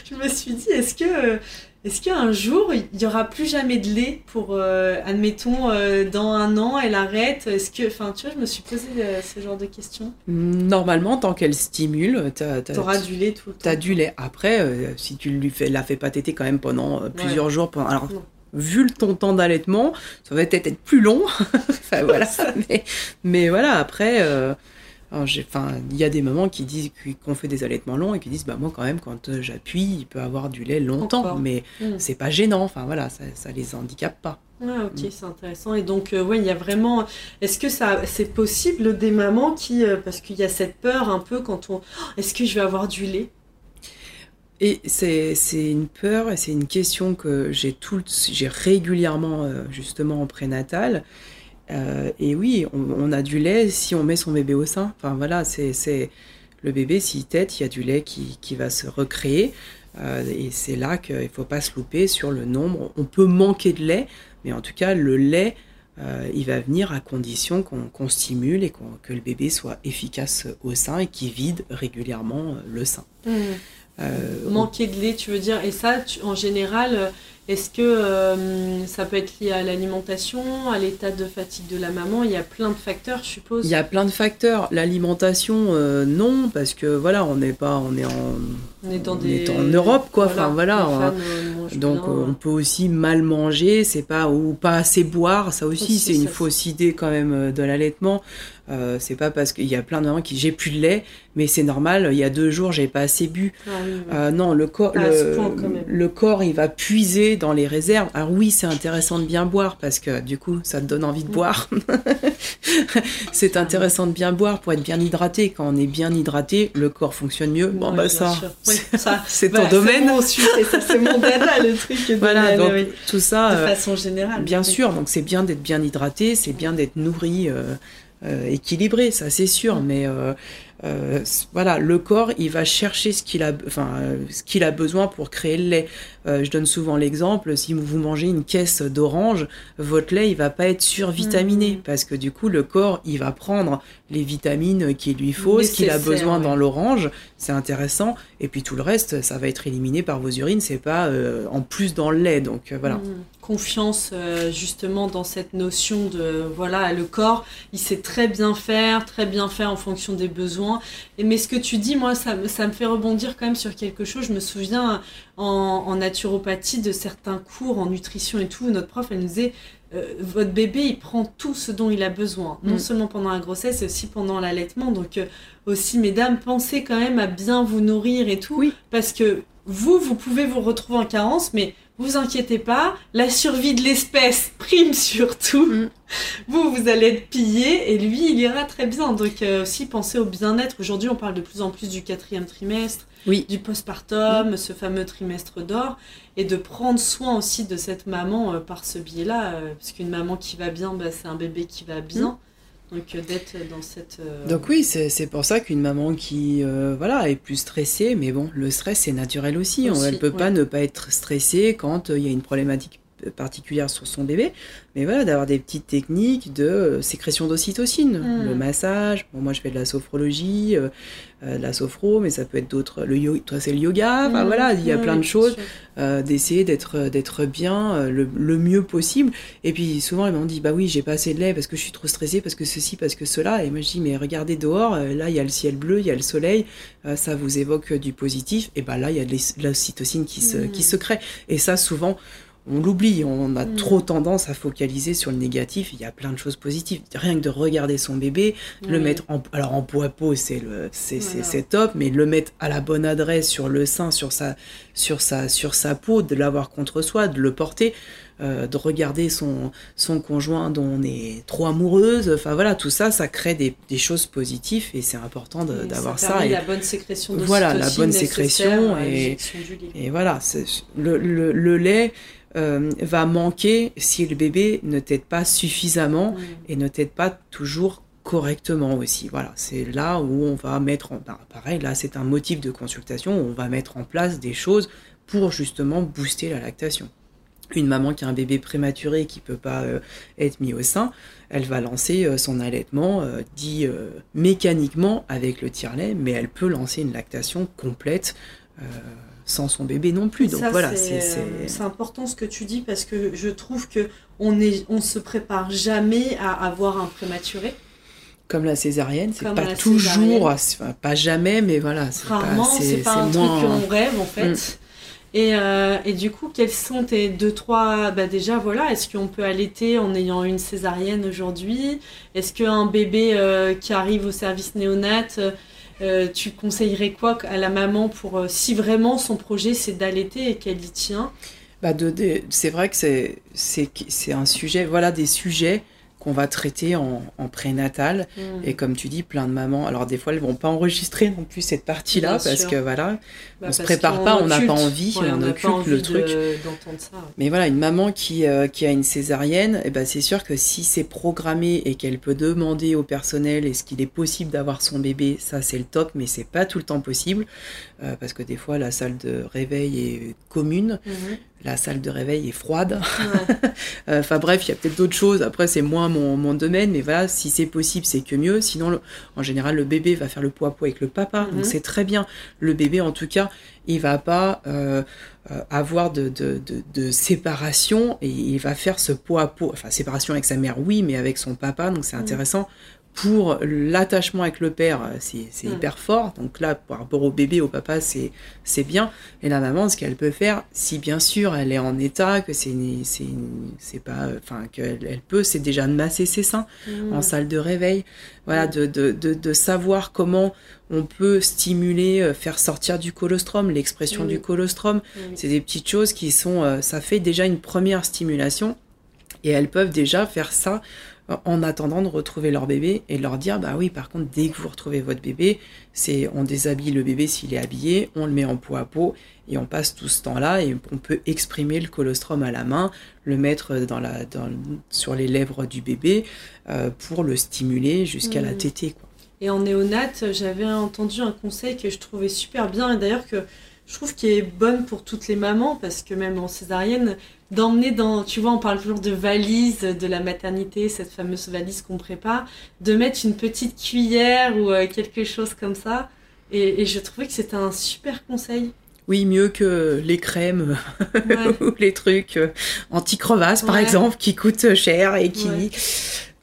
Je me suis dit, est-ce que, est-ce qu'un jour, il n'y aura plus jamais de lait pour, euh, admettons, euh, dans un an, elle arrête Est-ce que, enfin, tu vois, je me suis posé euh, ce genre de questions. Normalement, tant qu'elle stimule, t'as- T'auras du lait tout le temps. t'as du lait. Après, si tu lui fais, la fais pas téter quand même pendant plusieurs jours, pendant, alors Non. vu ton temps d'allaitement, ça va peut-être être plus long. enfin voilà, mais, mais voilà, après, euh, il y a des mamans qui disent qu'- qu'on fait des allaitements longs et qui disent, bah moi quand même, quand euh, j'appuie, il peut avoir du lait longtemps, Encore. mais Mm. c'est pas gênant. Enfin voilà, ça, ça les handicape pas. Ah, ok, c'est intéressant. Et donc, euh, ouais, il y a vraiment. Est-ce que ça, c'est possible des mamans qui, euh, parce qu'il y a cette peur un peu quand on, Oh, est-ce que je vais avoir du lait? Et c'est c'est une peur et c'est une question que j'ai tout, j'ai régulièrement euh, justement en prénatal. Et oui, on, a du lait si on met son bébé au sein. Enfin voilà, c'est le bébé, s'il tète, il y a du lait qui, qui va se recréer. et c'est là qu'il ne faut pas se louper sur le nombre. On peut manquer de lait, mais en tout cas, le lait euh, il va venir à condition qu'on stimule et que le bébé soit efficace au sein et qu'il vide régulièrement euh, le sein. Mmh. Euh, Manquer de lait, tu veux dire, et ça, en général, est-ce que euh, ça peut être lié à l'alimentation, à l'état de fatigue de la maman? Il y a plein de facteurs, je suppose. Il y a plein de facteurs. L'alimentation, euh, non, parce que voilà, on n'est pas, on est en, on est, dans des... en Europe, quoi. enfin voilà. donc on peut aussi mal manger, c'est pas ou pas assez boire. Ça aussi, c'est une fausse idée quand même euh, de l'allaitement. Euh, c'est pas parce qu'il y a plein de mamans qui j'ai plus de lait, mais c'est normal. Il y a deux jours, j'ai pas assez bu. Ah euh, non, le corps, le, corps, il va puiser dans les réserves. Alors oui, c'est intéressant de bien boire parce que du coup, ça te donne envie de boire. c'est intéressant de bien boire pour être bien hydraté. Quand on est bien hydraté, le corps fonctionne mieux. Bon bah ça, c'est ton domaine. C'est mon dada, le truc. voilà, donc tout ça. De euh, façon générale. Bien sûr, donc c'est bien d'être bien hydraté, c'est bien d'être nourri. Euh, équilibré, ça c'est sûr, mm. mais euh, euh, voilà, le corps, il va chercher ce qu'il a, enfin, ce qu'il a besoin pour créer le lait. Euh, je donne souvent l'exemple, si vous mangez une caisse d'orange, votre lait, il va pas être survitaminé mmh. parce que du coup, le corps, il va prendre les vitamines qu'il lui faut, ce qu'il a besoin dans l'orange. C'est intéressant. Et puis tout le reste, ça va être éliminé par vos urines. C'est pas euh, en plus dans le lait. Donc voilà. Mmh. Confiance justement dans cette notion de voilà, le corps, il sait très bien faire, très bien faire en fonction des besoins et, mais ce que tu dis, moi, ça, ça, me fait rebondir quand même sur quelque chose. Je me souviens en, naturopathie de certains cours en nutrition et tout. Notre prof, elle nous disait euh, votre bébé, il prend tout ce dont il a besoin, non mm. seulement pendant la grossesse, mais aussi pendant l'allaitement. Donc, euh, aussi, mesdames, pensez quand même à bien vous nourrir et tout. Oui. Parce que vous, vous pouvez vous retrouver en carence, mais vous inquiétez pas, la survie de l'espèce prime surtout. Mm. Vous, vous allez être pillé et lui, il ira très bien. Donc euh, aussi pensez au bien-être. Aujourd'hui, on parle de plus en plus du quatrième trimestre, oui. du postpartum, mm. ce fameux trimestre d'or, et de prendre soin aussi de cette maman euh, par ce biais-là, euh, parce qu'une maman qui va bien, bah, c'est un bébé qui va bien. Mm. Donc euh, d'être dans cette... Euh, Donc oui, c'est pour ça qu'une maman qui euh, voilà est plus stressée, mais bon, le stress c'est naturel aussi. elle ne peut pas ne pas être stressée quand il y a une problématique particulière sur son bébé, mais voilà, d'avoir des petites techniques de euh, sécrétion d'ocytocine, mm. le massage. Bon, moi, je fais de la sophrologie, euh, euh, de la sophro, mais ça peut être d'autres. Le yoga, toi, c'est le yoga. Enfin, mm. voilà, il y a plein de choses. d'essayer d'être d'être bien le, mieux possible. Et puis souvent, ils m'ont dit, bah oui, j'ai pas assez de lait parce que je suis trop stressée, parce que ceci, parce que cela. Et moi, je dis, mais regardez dehors, là, il y a le ciel bleu, il y a le soleil, ça vous évoque du positif. Et bah là, il y a de l'ocytocine qui se qui se crée. Et ça, souvent on l'oublie, on a mm. trop tendance à focaliser sur le négatif. Il y a plein de choses positives. Rien que de regarder son bébé, le mettre en, alors en peau à peau, c'est le, c'est, top, mais le mettre à la bonne adresse sur le sein, sur sa, sur sa, sur sa peau, de l'avoir contre soi, de le porter, euh, de regarder son, son conjoint dont on est trop amoureuse. Enfin voilà, tout ça, ça crée des, choses positives et c'est important d'avoir ça. et la bonne sécrétion de Voilà, la bonne sécrétion et, et voilà, le, le, le lait euh, va manquer si le bébé ne t'aide pas suffisamment et ne t'aide pas toujours correctement aussi. Voilà, c'est là où on va mettre en... Ben, pareil, là c'est un motif de consultation où on va mettre en place des choses pour justement booster la lactation. Une maman qui a un bébé prématuré qui peut pas euh, être mis au sein, elle va lancer euh, son allaitement dit mécaniquement avec le tire-lait, mais elle peut lancer une lactation complète sans son bébé non plus. Donc voilà, euh, c'est important ce que tu dis parce que je trouve que on est, on se prépare jamais à avoir un prématuré. Comme la césarienne, c'est pas toujours, pas jamais, mais voilà, c'est rarement, c'est pas, un truc qu'on rêve en fait. Mm. Et, euh, et, du coup, quels sont tes deux, trois. Bah déjà, voilà, est-ce qu'on peut allaiter en ayant une césarienne aujourd'hui? Est-ce qu'un bébé euh, qui arrive au service néonat, euh, tu conseillerais quoi à la maman pour euh, si vraiment son projet c'est d'allaiter et qu'elle y tient? Bah de, c'est vrai que c'est, c'est, c'est un sujet, voilà des sujets qu'on va traiter en, prénatal. Mmh. Et comme tu dis, plein de mamans, alors des fois elles vont pas enregistrer non plus cette partie-là parce que voilà, bah, on se prépare pas, on n'a pas envie, on, occulte le truc. Ça. Mais voilà, une maman qui, euh, qui a une césarienne, et eh ben c'est sûr que si c'est programmé et qu'elle peut demander au personnel est-ce qu'il est possible d'avoir son bébé, ça c'est le top, mais c'est pas tout le temps possible euh, parce que des fois la salle de réveil est commune. Mmh la salle de réveil est froide. Euh, enfin bref, il y a peut-être d'autres choses. Après, c'est moins mon, domaine, mais voilà, si c'est possible, c'est que mieux. Sinon, en général, le bébé va faire le poids poids avec le papa, donc mhm. c'est très bien. Le bébé, en tout cas, il va pas euh, euh, avoir de, séparation et il va faire ce poids à poids. Enfin, séparation avec sa mère, oui, mais avec son papa, donc c'est mhm. intéressant pour l'attachement avec le père, euh, c'est mm. hyper fort. Donc là, par rapport au bébé, au papa, c'est bien. Et la maman, ce qu'elle peut faire, si bien sûr elle est en état, que c'est pas, enfin qu'elle elle peut, c'est déjà de masser ses seins mm. en salle de réveil. Voilà, mm. de, de, de, de, savoir comment on peut stimuler, euh, faire sortir du colostrum, l'expression du colostrum. C'est des petites choses qui sont, euh, ça fait déjà une première stimulation. Et elles peuvent déjà faire ça en attendant de retrouver leur bébé et leur dire bah oui par contre dès que vous retrouvez votre bébé c'est on déshabille le bébé s'il est habillé on le met en peau à peau et on passe tout ce temps là et on peut exprimer le colostrum à la main le mettre dans la sur les lèvres du bébé euh, pour le stimuler jusqu'à la mmh. tétée quoi. et en néonate j'avais entendu un conseil que je trouvais super bien et d'ailleurs que je trouve qu'il est bonne pour toutes les mamans parce que même en césarienne d'emmener dans, tu vois, on parle toujours de valise de la maternité, cette fameuse valise qu'on prépare, de mettre une petite cuillère ou euh, quelque chose comme ça. Et, je trouvais que c'était un super conseil. Oui, mieux que les crèmes ou les trucs euh, anti-crevasses, par exemple, qui coûtent cher et qui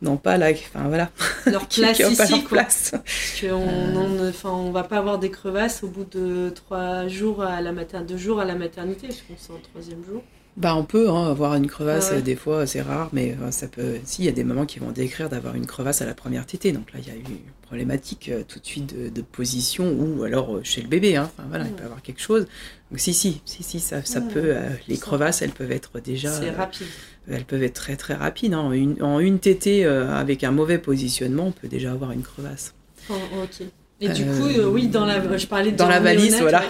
n'ont pas la, enfin voilà, leur place ici, pas leur place. Parce qu'on euh. on va pas avoir des crevasses au bout de trois jours à la maternité, deux jours à la maternité, je pense, en troisième jour. Bah, on peut hein, avoir une crevasse, des fois, c'est rare, mais euh, ça peut. Si, il y a des mamans qui vont décrire d'avoir une crevasse à la première tétée. Donc là, il y a eu une problématique euh, tout de suite de, position ou alors euh, chez le bébé. Hein. Voilà, il peut y avoir quelque chose. Donc, si, si, si, si ça, ça peut. les crevasses, elles peuvent être déjà. C'est rapide. elles peuvent être très, très rapides. Hein. Une, en une tétée avec un mauvais positionnement, on peut déjà avoir une crevasse. Oh, ok. Et du coup, oui, dans la, je parlais de dans la valise, voilà.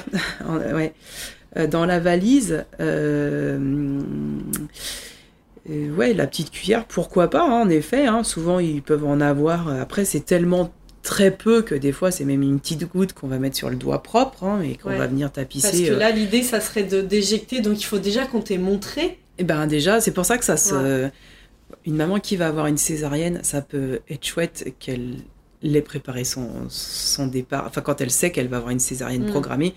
ouais. Euh, dans la valise, euh, euh, ouais, la petite cuillère, pourquoi pas, hein, en effet. Hein. souvent, ils peuvent en avoir. Après, c'est tellement très peu que des fois c'est même une petite goutte qu'on va mettre sur le doigt propre hein, et qu'on va venir tapisser. Parce que là l'idée ça serait de d'éjecter donc il faut déjà qu'on t'ait montré. Et eh ben déjà c'est pour ça que ça se une maman qui va avoir une césarienne ça peut être chouette qu'elle ait préparé son, son départ enfin quand elle sait qu'elle va avoir une césarienne mm. programmée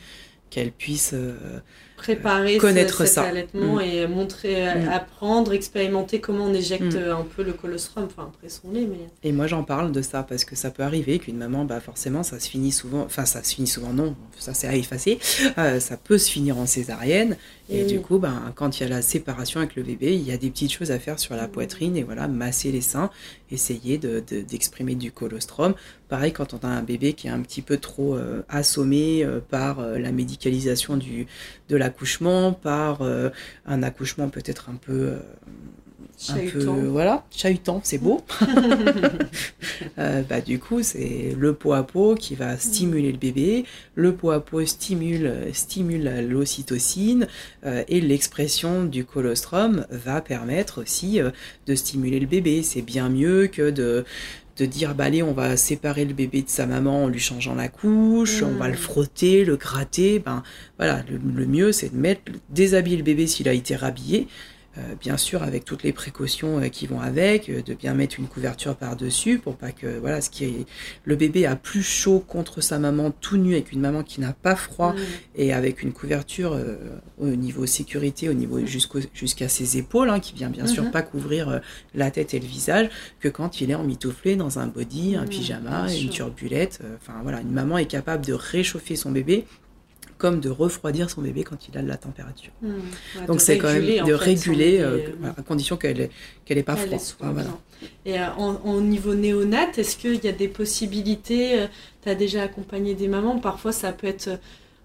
qu'elle puisse euh, préparer connaître cet ça. allaitement mm. et montrer, euh, mm. apprendre, expérimenter comment on éjecte mm. un peu le colostrum, enfin après son lait. Mais... Et moi j'en parle de ça parce que ça peut arriver qu'une maman, bah forcément ça se finit souvent, enfin ça se finit souvent non, ça c'est à effacer, euh, ça peut se finir en césarienne et du coup bah, quand il y a la séparation avec le bébé, il y a des petites choses à faire sur la poitrine et voilà, masser les seins, essayer d'exprimer de, du colostrum. Pareil quand on a un bébé qui est un petit peu trop euh, assommé par la médicalisation du, de la accouchement, par euh, un accouchement peut-être un peu euh, un peu voilà chahutant c'est beau. Euh, bah du coup c'est le pot à pot qui va stimuler le bébé. Le pot à pot stimule stimule l'ocytocine et l'expression du colostrum va permettre aussi de stimuler le bébé. C'est bien mieux que de de dire bah allez on va séparer le bébé de sa maman en lui changeant la couche, on va le mm. frotter, le gratter, ben voilà, le, mieux c'est de mettre déshabiller le bébé s'il a été rhabillé bien sûr avec toutes les précautions euh, qui vont avec, euh, de bien mettre une couverture par-dessus pour pas que voilà ce qui est le bébé a plus chaud contre sa maman tout nu avec une maman qui n'a pas froid et avec une couverture au niveau sécurité au niveau jusqu'à ses épaules hein, qui vient bien sûr mhm. pas couvrir la tête et le visage que quand il est emmitouflé dans un body, un pyjama, une turbulette, enfin voilà, une maman est capable de réchauffer son bébé comme de refroidir son bébé quand il a de la température. Hmm. Donc c'est quand même de réguler, euh, à condition qu'elle n'ait pas froid. Et euh, en, niveau néonat, est-ce qu'il y a des possibilités euh, Tu as déjà accompagné des mamans, parfois ça peut être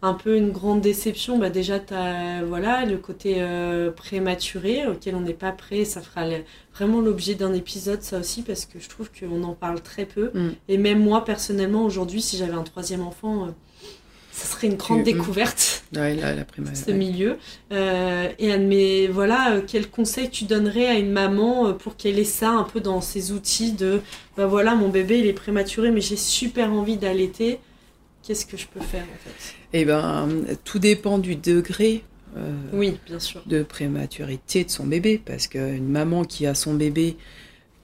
un peu une grande déception, bah déjà, tu as voilà, le côté euh, prématuré auquel on n'est pas prêt. Ça fera vraiment l'objet d'un épisode, ça aussi, parce que je trouve qu'on en parle très peu. Mm. Et même moi, personnellement, aujourd'hui, si j'avais un troisième enfant, euh, ça serait une grande Tu- mm. découverte, Ouais, la ce ouais. milieu. Euh, et mais voilà, euh, quel conseil tu donnerais à une maman euh, pour qu'elle ait ça un peu dans ses outils de, bah voilà, mon bébé, il est prématuré, mais j'ai super envie d'allaiter. Qu'est-ce que je peux faire en fait? Eh ben, tout dépend du degré euh, Oui, bien sûr. de prématurité de son bébé, parce qu'une maman qui a son bébé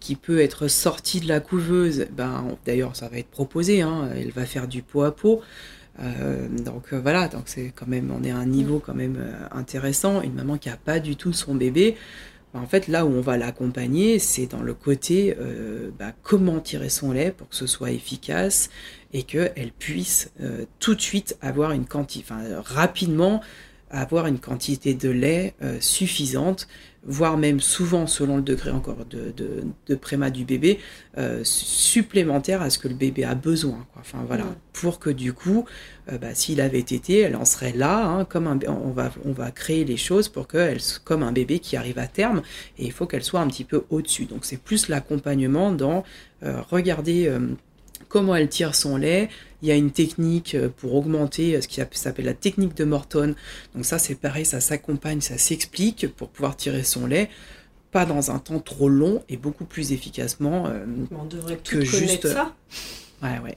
qui peut être sortie de la couveuse, ben, d'ailleurs ça va être proposé, hein, elle va faire du pot à pot. Euh, donc euh, voilà, donc c'est quand même, on est à un niveau quand même euh, intéressant. Une maman qui a pas du tout son bébé, ben, en fait là où on va l'accompagner, c'est dans le côté bah, comment tirer son lait pour que ce soit efficace et qu'elle puisse tout de suite avoir une quantité, enfin rapidement avoir une quantité de lait suffisante, voire même souvent, selon le degré encore de, de, de préma du bébé, euh, su- supplémentaire à ce que le bébé a besoin. Quoi. Enfin voilà, pour que du coup, euh, bah, s'il avait été, elle en serait là, hein, comme un, on va, on va créer les choses pour qu'elle, comme un bébé qui arrive à terme, et il faut qu'elle soit un petit peu au-dessus. Donc c'est plus l'accompagnement dans euh, regarder comment elle tire son lait. Il y a une technique euh, pour augmenter euh, ce qui s'appelle la technique de Morton. Donc ça c'est pareil, ça s'accompagne, ça s'explique pour pouvoir tirer son lait, pas dans un temps trop long et beaucoup plus efficacement. euh, On devrait Que connaître juste- ça. ouais, ouais.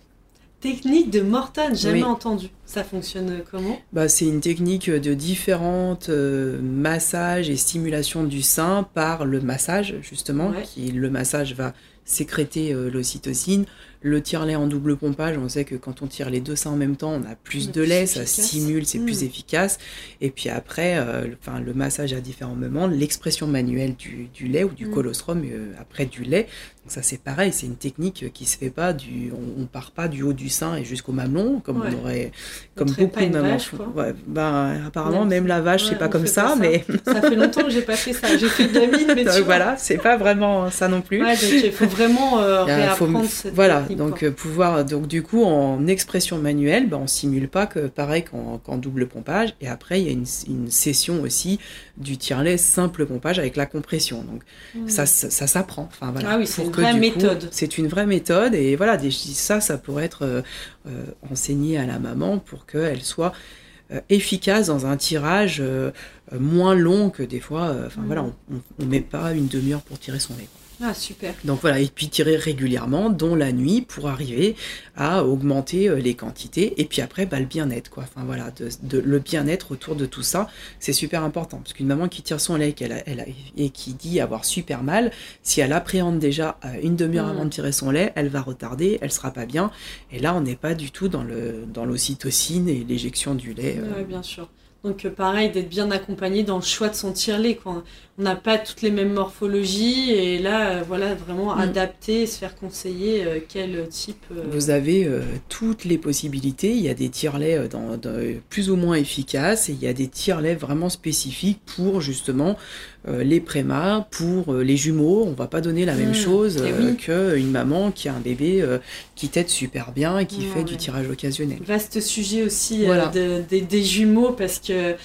Technique de Morton, jamais Oui. entendu. Ça fonctionne comment? Bah, c'est une technique de différentes euh, massages et stimulation du sein par le massage, justement, Ouais. qui le massage va sécréter euh, l'ocytocine. Le tire-lait en double pompage, on sait que quand on tire les deux seins en même temps, on a plus de plus lait, ça stimule, c'est plus Mm. efficace. Et puis après, euh, le- massage à différents moments, l'expression manuelle du, du lait ou du Mm. colostrum euh, après du lait. Donc ça c'est pareil, c'est une technique qui se fait pas du, on, on part pas du haut du sein et jusqu'au mamelon comme Ouais. on aurait, comme beaucoup de mamans. Ouais, ben, apparemment Non, même la vache ouais, c'est pas comme ça, pas ça. mais Ça fait longtemps que j'ai pas fait ça. J'ai fait de la mine, mais tu donc vois. voilà, c'est pas vraiment ça non plus. Il faut vraiment euh, faut- cette voilà, donc quoi. euh, pouvoir donc du coup en expression manuelle, ben, on simule pas que pareil qu'en double pompage. Et après il y a une, une session aussi du tire-lait simple pompage avec la compression. Donc Mm. ça, ça, ça s'apprend. Enfin voilà. Ah oui, c'est une que, vraie méthode. C'est une vraie méthode et voilà, des- ça, ça pourrait être euh, euh, enseigné à la maman pour qu'elle soit efficace dans un tirage euh, moins long que des fois. euh, Enfin Mhm. voilà, on, on met pas une demi-heure pour tirer son lait. Ah, super. Donc voilà, et puis tirer régulièrement, dont la nuit, pour arriver à augmenter euh, les quantités. Et puis après, bah, le bien-être, quoi. Enfin voilà, de, de- le bien-être autour de tout ça, c'est super important. Parce qu'une maman qui tire son lait qu'elle a- elle a- et qui dit avoir super mal, si elle appréhende déjà euh, une demi-heure Mm. avant de tirer son lait, elle va retarder, elle sera pas bien. Et là, on n'est pas du tout dans le dans l'ocytocine et l'éjection du lait. euh. Bien sûr. Donc euh, pareil, d'être bien accompagné dans le choix de son tire-lait. quoi. On n'a pas toutes les mêmes morphologies et là, euh, voilà, vraiment Mm. adapter, se faire conseiller euh, quel type. euh, Vous avez euh, toutes les possibilités. Il y a des dans, dans- plus ou moins efficaces et il y a des tire-laits vraiment spécifiques pour justement euh, les prémas, pour euh, les jumeaux. On va pas donner la même Mmh, chose eh euh, oui. qu'une maman qui a un bébé qui tète super bien et qui Ouais, fait du tirage occasionnel. Vaste sujet aussi Voilà. de- des- des jumeaux parce que.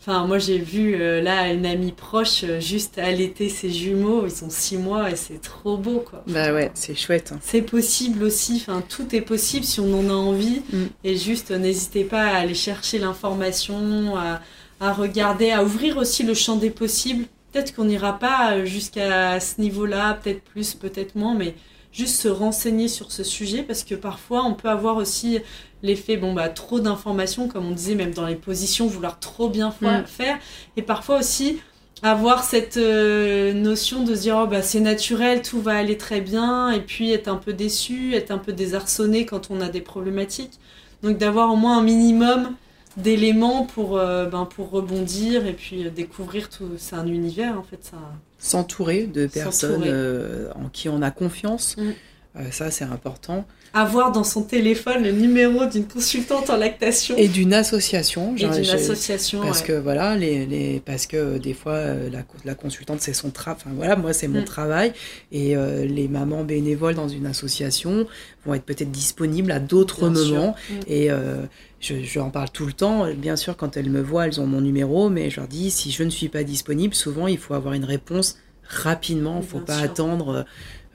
Enfin, moi j'ai vu euh, là une amie proche euh, juste allaiter ses jumeaux, ils ont six mois et c'est trop beau quoi. Bah ouais, c'est chouette. hein. C'est possible aussi, enfin tout est possible si on en a envie. Mm. Et juste euh, n'hésitez pas à aller chercher l'information, à, à regarder, à ouvrir aussi le champ des possibles. Peut-être qu'on n'ira pas euh, jusqu'à ce niveau-là, peut-être plus, peut-être moins, mais juste se renseigner sur ce sujet parce que parfois on peut avoir aussi l'effet bon bah trop d'informations comme on disait même dans les positions vouloir trop bien Mm. faire et parfois aussi avoir cette euh, notion de se dire oh bah c'est naturel tout va aller très bien et puis être un peu déçu être un peu désarçonné quand on a des problématiques donc d'avoir au moins un minimum d'éléments pour euh, ben, pour rebondir et puis euh, découvrir tout c'est un univers en fait ça S'entourer de personnes euh, en qui on a confiance. Mm. ça, c'est important avoir dans son téléphone le numéro d'une consultante en lactation et d'une association. Et d'une association, parce que voilà, les, les, parce que des fois la, la consultante c'est son travail. Enfin voilà, moi c'est mon mm. travail et euh, les mamans bénévoles dans une association vont être peut-être disponibles à d'autres moments mm. et euh, je, je, en parle tout le temps. Bien sûr, quand elles me voient, elles ont mon numéro, mais je leur dis si je ne suis pas disponible, souvent il faut avoir une réponse rapidement. Il ne faut pas attendre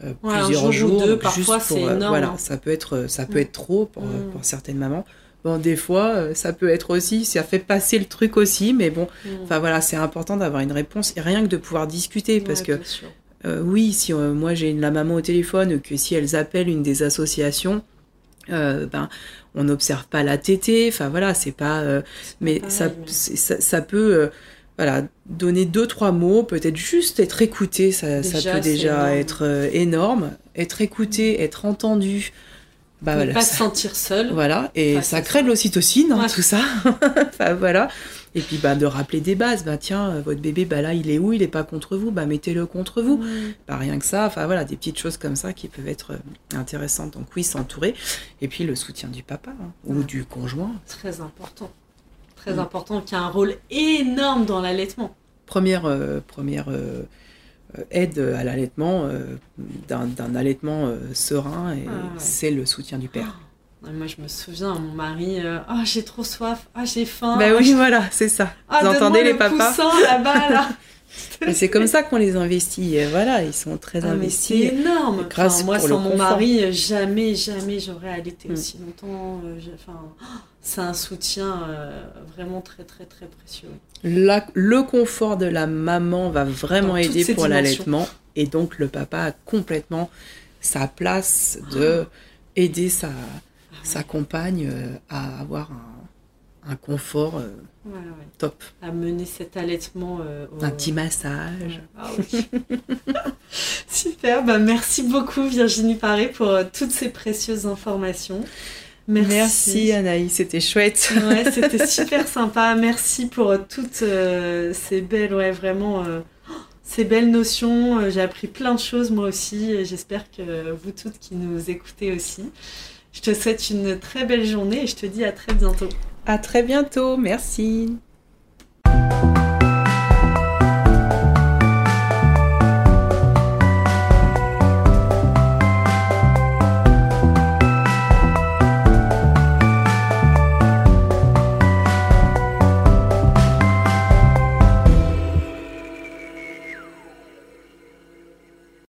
euh, plusieurs jours, deux, parfois c'est euh, énorme. Voilà, ça peut être, ça peut mm. être trop pour, mm. pour, certaines mamans. Bon, des fois, euh, ça peut être aussi, ça fait passer le truc aussi, mais bon, mm. enfin voilà, c'est important d'avoir une réponse et rien que de pouvoir discuter parce que oui, si moi j'ai la maman au téléphone, que si elles appellent une des associations, ben on n'observe pas la tétée, enfin voilà, c'est pas, mais ça, ça, ça, peut voilà, donner deux, trois mots, peut-être juste être écouté, ça, ça peut déjà être euh, énorme. Être écouté, être entendu. Bah, voilà, pas se sentir seul. Voilà, et ça crée de l'ocytocine, hein, tout ça. enfin, voilà. Et puis bah, de rappeler des bases, bah tiens, euh, votre bébé, bah là, il est où? Il est pas contre vous, bah mettez-le contre vous. Pas rien que ça, enfin voilà, des petites choses comme ça qui peuvent être euh, intéressantes. Donc oui, s'entourer. Et puis le soutien du papa hein, ou du conjoint. Très important très important, qui a un rôle énorme dans l'allaitement. Première, euh, première euh, aide à l'allaitement, euh, d'un allaitement serein, et ah c'est le soutien du père. Ah, moi, je me souviens, mon mari, ah, j'ai trop soif, ah, j'ai faim. Ben oui, voilà, c'est ça. Vous entendez les papas là-bas, là. c'est comme ça qu'on les investit. Voilà, ils sont très investis. C'est énorme. Grâce moi, sans mon mari, jamais, jamais j'aurais allaité mm. aussi longtemps. Enfin, c'est un soutien euh, vraiment très très très précieux. le confort de la maman va vraiment aider pour l'allaitement et donc le papa a complètement sa place de aider sa, ah sa compagne euh, à avoir un, confort euh, top. À mener cet allaitement. Un petit massage. Ah Super, bah merci beaucoup Virginie Paré pour toutes ces précieuses informations. Merci. Anaïs, c'était chouette. Ouais, c'était super sympa. Merci pour euh, toutes euh, ces belles, ouais, vraiment, euh, ces belles notions. J'ai appris plein de choses moi aussi j'espère que vous toutes qui nous écoutez aussi. Je te souhaite une très belle journée et je te dis à très bientôt. À très bientôt, merci.